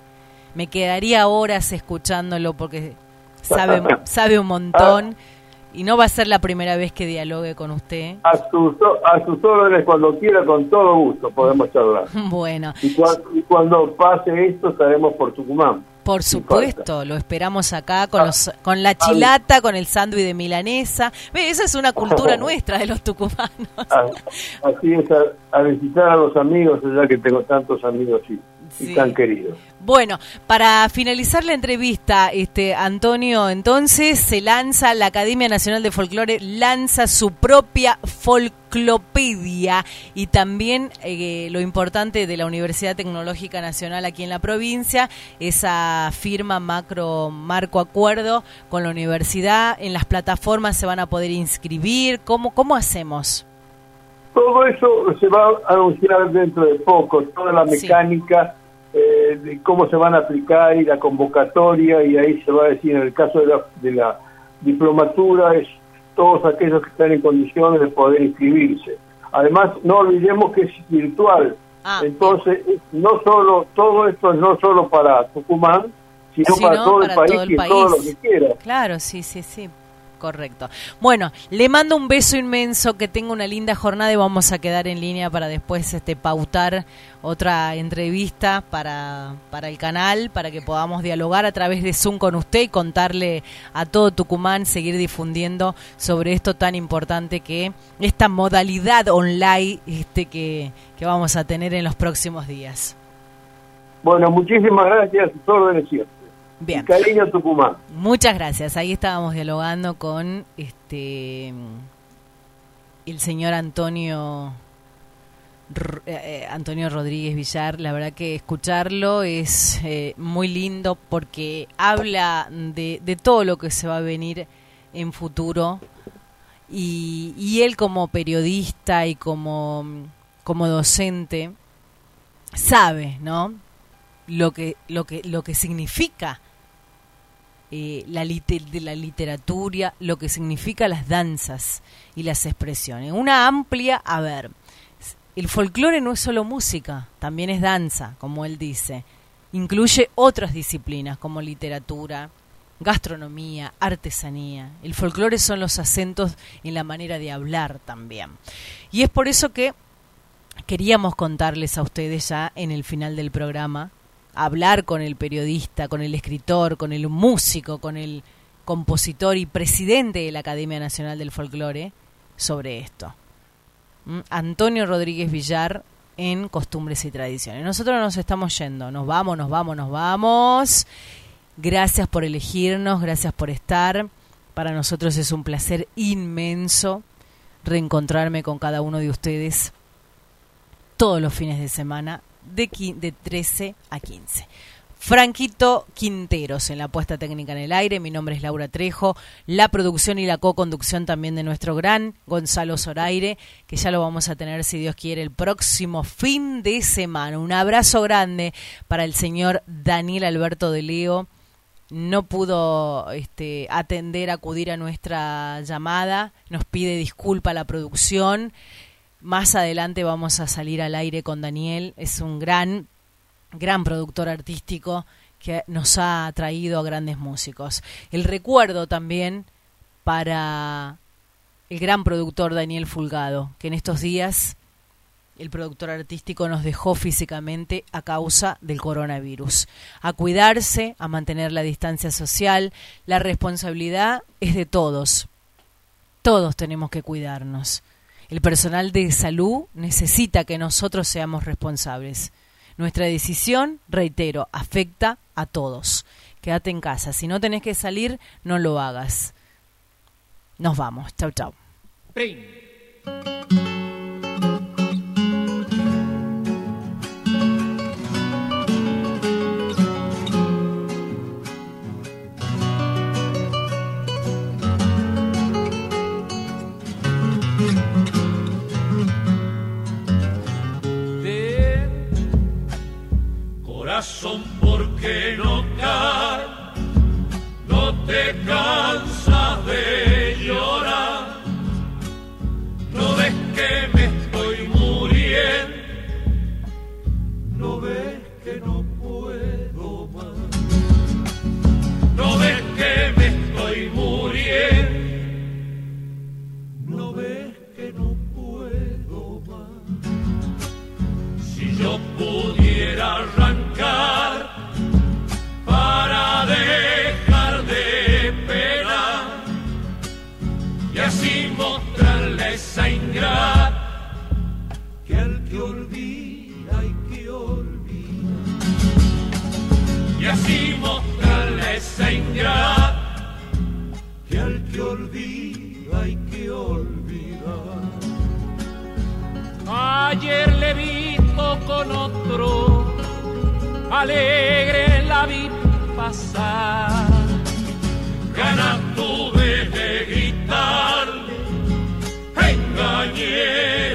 Me quedaría horas escuchándolo porque sabe, sabe un montón. Y no va a ser la primera vez que dialogue con usted. A sus, a sus órdenes, cuando quiera, con todo gusto, podemos charlar. Bueno. Y, cuando pase esto, estaremos por Tucumán. Por supuesto, lo esperamos acá con, los, con la chilata, con el sándwich de milanesa. ¿Ve? Esa es una cultura nuestra de los tucumanos. Así es, a, visitar a los amigos, ya que tengo tantos amigos y tan querido. Bueno, para finalizar la entrevista, este Antonio, entonces se lanza la Academia Nacional de Folclore lanza su propia folclopedia y también eh, lo importante de la Universidad Tecnológica Nacional aquí en la provincia, esa firma macro marco acuerdo con la universidad, en las plataformas se van a poder inscribir, ¿cómo cómo hacemos? Todo eso se va a anunciar dentro de poco, toda la mecánica eh, de cómo se van a aplicar y la convocatoria y ahí se va a decir en el caso de la, de la diplomatura es todos aquellos que están en condiciones de poder inscribirse. Además, no olvidemos que es virtual. Ah, Entonces, no solo todo esto es no solo para Tucumán, sino, para, todo, el país y todo lo que quiera. Claro, sí, sí, sí correcto. Bueno, le mando un beso inmenso, que tenga una linda jornada y vamos a quedar en línea para después este pautar otra entrevista para, para el canal, para que podamos dialogar a través de Zoom con usted y contarle a todo Tucumán, seguir difundiendo sobre esto tan importante que esta modalidad online este que, que vamos a tener en los próximos días. Bueno, muchísimas gracias, todo siempre. Bien. Cariño Tucumán. Muchas gracias. Ahí estábamos dialogando con este el señor Antonio eh, Antonio Rodríguez Villar, la verdad que escucharlo es eh, muy lindo porque habla de, de, todo lo que se va a venir en futuro y, y él como periodista y como, como docente sabe, ¿no? Lo que, lo que, lo que significa eh, la de la literatura, lo que significa las danzas y las expresiones. Una amplia, a ver, el folclore no es solo música, también es danza, como él dice. Incluye otras disciplinas como literatura, gastronomía, artesanía. El folclore son los acentos en la manera de hablar también. Y es por eso que queríamos contarles a ustedes ya en el final del programa hablar con el periodista, con el escritor, con el músico, con el compositor y presidente de la Academia Nacional del Folclore sobre esto. ¿Mm? Antonio Rodríguez Villar en Costumbres y Tradiciones. Nosotros nos estamos yendo, nos vamos, nos vamos, nos vamos. Gracias por elegirnos, gracias por estar. Para nosotros es un placer inmenso reencontrarme con cada uno de ustedes todos los fines de semana de, de 13 a 15. Franquito Quinteros en la puesta técnica en el aire. Mi nombre es Laura Trejo. La producción y la co-conducción también de nuestro gran Gonzalo Zoraire, que ya lo vamos a tener, si Dios quiere, el próximo fin de semana. Un abrazo grande para el señor Daniel Alberto de Leo. No pudo este, atender, acudir a nuestra llamada. Nos pide disculpa la producción. Más adelante vamos a salir al aire con Daniel, es un gran, gran productor artístico que nos ha traído a grandes músicos. El recuerdo también para el gran productor Daniel Fulgado, que en estos días el productor artístico nos dejó físicamente a causa del coronavirus. A cuidarse, a mantener la distancia social, la responsabilidad es de todos. Todos tenemos que cuidarnos. El personal de salud necesita que nosotros seamos responsables. Nuestra decisión, reitero, afecta a todos. Quédate en casa. Si no tenés que salir, no lo hagas. Nos vamos. Chau, chau. Son porque no cae, no te cansas de que al que olvida hay que olvidar y así mostrarle esa ingrata que al que olvida hay que olvidar ayer le vi con otro alegre la vi pasar. Ganas tuve de gritarle, 年。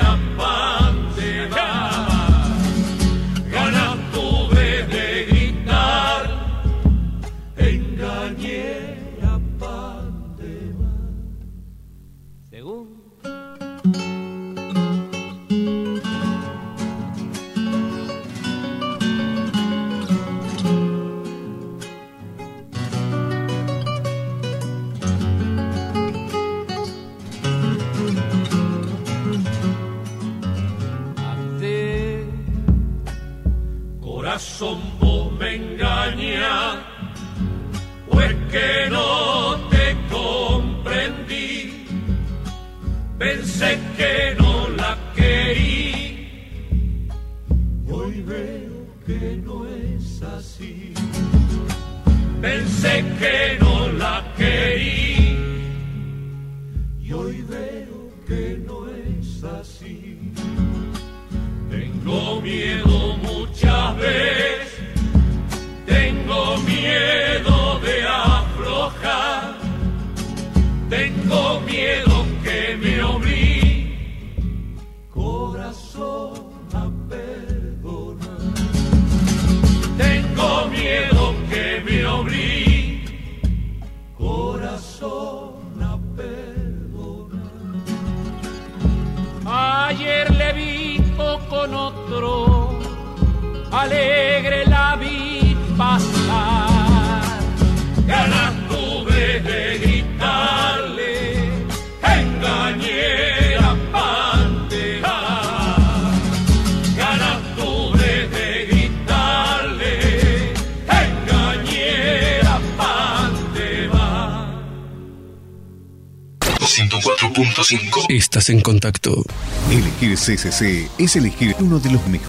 Estás en contacto. Elegir CCC es elegir uno de los mejores.